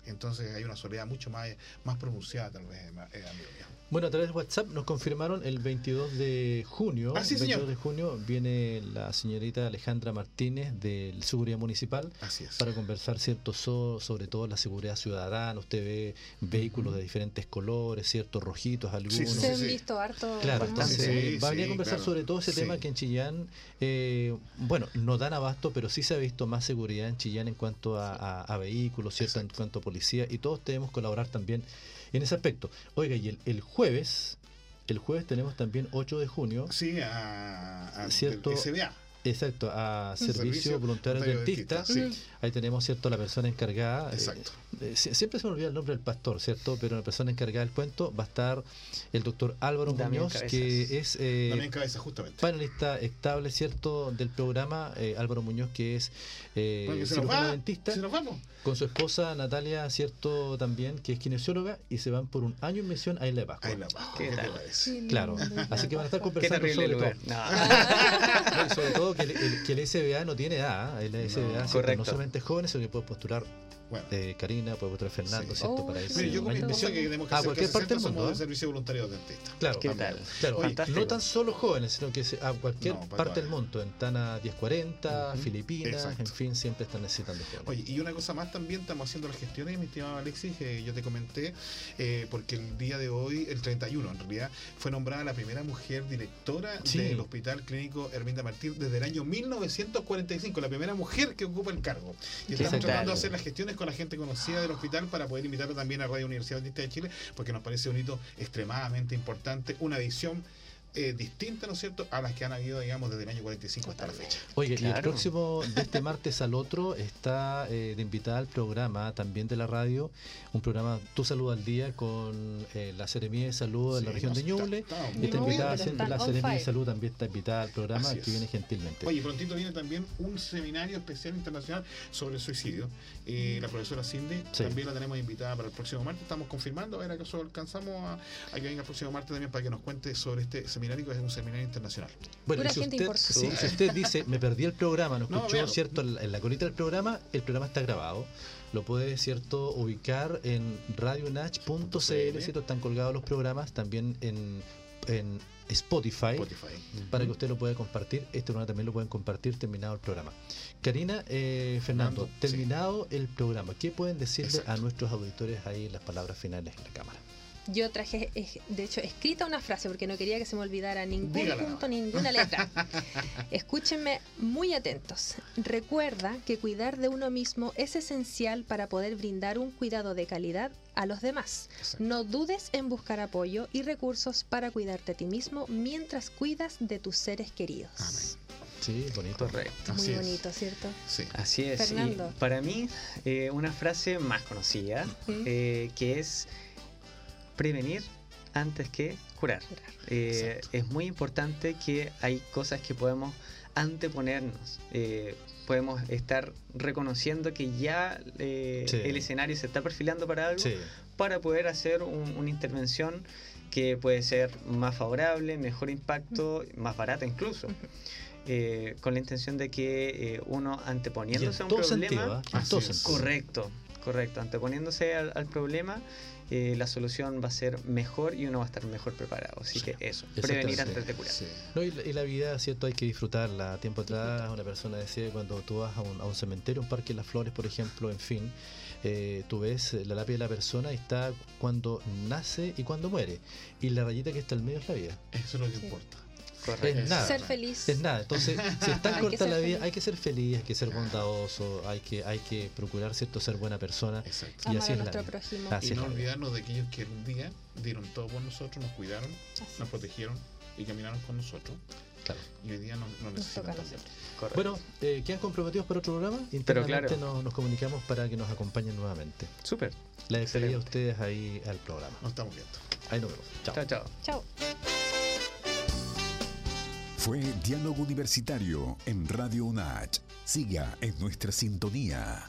Entonces hay una soledad mucho más, más pronunciada, tal vez, eh, amigo mío. Bueno, a través de WhatsApp nos confirmaron el 22 de junio. Ah, sí, el señor. 22 de junio viene la señorita Alejandra Martínez del Seguridad Municipal Así es. para conversar cierto so- sobre todo la seguridad ciudadana. Usted ve vehículos de diferentes colores, ciertos rojitos algunos. Sí, sí, Se han sí. visto harto. Claro, entonces Sí, eh, va a venir a conversar claro. sobre todo ese Sí. tema que en Chillán, eh, bueno, no dan abasto, pero sí se ha visto más seguridad en Chillán en cuanto a, a- a vehículos, ¿cierto? En cuanto a policía, y todos debemos colaborar también en ese aspecto. Oiga, y el, el jueves, el jueves tenemos también 8 de junio, Sí, a, a Cierto. SBA. exacto, a Servicio, Servicio Voluntario Dentista. Sí. Ahí tenemos, ¿cierto?, la persona encargada. eh, Exacto. eh, sie- siempre se me olvida el nombre del pastor, ¿cierto? Pero la persona encargada del cuento va a estar el doctor Álvaro Damián Muñoz, Cabezas. que es eh, También cabeza, justamente. panelista estable, ¿cierto?, del programa, eh, Álvaro Muñoz, que es eh, Bueno, que se nos cirujano va. dentista, Si nos vamos. con su esposa Natalia, ¿cierto?, también, que es kinesióloga, y se van por un año en misión a Isla de Pascua. Claro, así que van a estar conversando sobre lugar. todo. No. No, y sobre todo que el, el- que el SBA no tiene edad, ¿eh? el SBA No. ¿cierto? no Correcto. solamente es jóvenes, sino que puede postular Bueno. eh, Votar Fernando, Sí. ¿cierto? Oh, para ese Mire, yo con mi que tenemos que Ah, hacer cualquier parte del 60 mundo, somos ¿eh? de servicio voluntario dentista. Claro, ¿Qué tal? claro. Oye, no tan solo jóvenes, sino que a cualquier No, parte del mundo, en Tana 1040, Ujú. Filipinas, Exacto. en fin, siempre están necesitando jóvenes. Oye, y una cosa más también, estamos haciendo las gestiones, mi estimado Alexis, que yo te comenté, eh, porque el día de hoy, el 31 en realidad, fue nombrada la primera mujer directora Sí. del Hospital Clínico Herminda Martín desde el año 1945, la primera mujer que ocupa el cargo. Y ¿Qué estamos tratando de hacer las gestiones con la gente conocida del hospital para poder invitarla también a Radio Universidad de Chile, porque nos parece un hito extremadamente importante, una visión eh, distinta, ¿no es cierto?, a las que han habido, digamos, desde el año 45 hasta la fecha. Oye, y el próximo, de este martes al otro, está eh, de invitada al programa también de la radio, un programa Tu Salud al Día con eh, la Seremía de Salud de la región no, de está- Ñuble. está Está Ñuble, invitada la Seremía de. Salud, también está invitada al programa, Así que es. viene gentilmente. Oye, prontito viene también un seminario especial internacional sobre el suicidio. Eh, la profesora Cindy Sí. también la tenemos invitada para el próximo martes. Estamos confirmando, a ver acaso alcanzamos a, a que venga el próximo martes también para que nos cuente sobre este seminario que es un seminario internacional. Bueno, y si usted, sí, si usted dice, me perdí el programa, no escuchó. ¿cierto? En la- en la colita del programa, el programa está grabado. Lo puede, ¿cierto?, ubicar en radionach.cl, ¿cierto? Están colgados los programas también en, en Spotify. Spotify. para que usted lo pueda compartir. Este programa también lo pueden compartir terminado el programa. Karina, eh, Fernando, Fernando, sí. terminado el programa, ¿qué pueden decirle Exacto. a nuestros auditores ahí las palabras finales en la cámara? Yo traje, de hecho, escrita una frase porque no quería que se me olvidara ningún Dígala. punto, ninguna letra. Escúchenme muy atentos. Recuerda que cuidar de uno mismo es esencial para poder brindar un cuidado de calidad a los demás. Exacto. No dudes en buscar apoyo y recursos para cuidarte a ti mismo mientras cuidas de tus seres queridos. Amén. Sí, bonito. Correcto. Muy Así es. bonito, ¿cierto? Sí. Así es. y Fernando. para mí, eh, una frase más conocida, eh, que es prevenir antes que curar. Eh, es muy importante que hay cosas que podemos anteponernos. eh, podemos estar reconociendo que ya eh, Sí. el escenario se está perfilando para algo Sí, para poder hacer un- una intervención que puede ser más favorable, mejor impacto, más barata incluso. Eh, con la intención de que eh, uno anteponiéndose a un problema, sentido, sentido. Correcto, correcto. Anteponiéndose al, al problema, eh, la solución va a ser mejor y uno va a estar mejor preparado. Así que eso, prevenir antes de curar. Sí. No, y, la, y la vida, ¿cierto? Hay que disfrutarla. Tiempo atrás, una persona decía cuando tú vas a un, a un cementerio, un parque de las flores, por ejemplo, en fin, eh, tú ves la lápida de la persona y está cuando nace y cuando muere. Y la rayita que está al medio es la vida. Eso es lo que Sí. importa. Es nada. Ser feliz. Es nada. Entonces, si es tan corta la vida, feliz. hay que ser feliz, hay que ser bondadoso, hay que, hay que procurar, ¿cierto?, ser buena persona. Exacto. Y Amar así a es la nuestro vida. prójimo. Así Y no la vida. olvidarnos de aquellos que un día dieron todo por nosotros, nos cuidaron, Así nos es. protegieron y caminaron con nosotros. Claro. Y hoy día no, no Nos necesitan. Bueno, eh, ¿quedan comprometidos para otro programa? Pero Internamente claro. nos, nos comunicamos para que nos acompañen nuevamente. Súper. La despedida a ustedes ahí al programa. Nos estamos viendo. Ahí nos vemos. Chao. Chao, chao. Chao. Fue Diálogo Universitario en Radio UNACH. Siga en nuestra sintonía.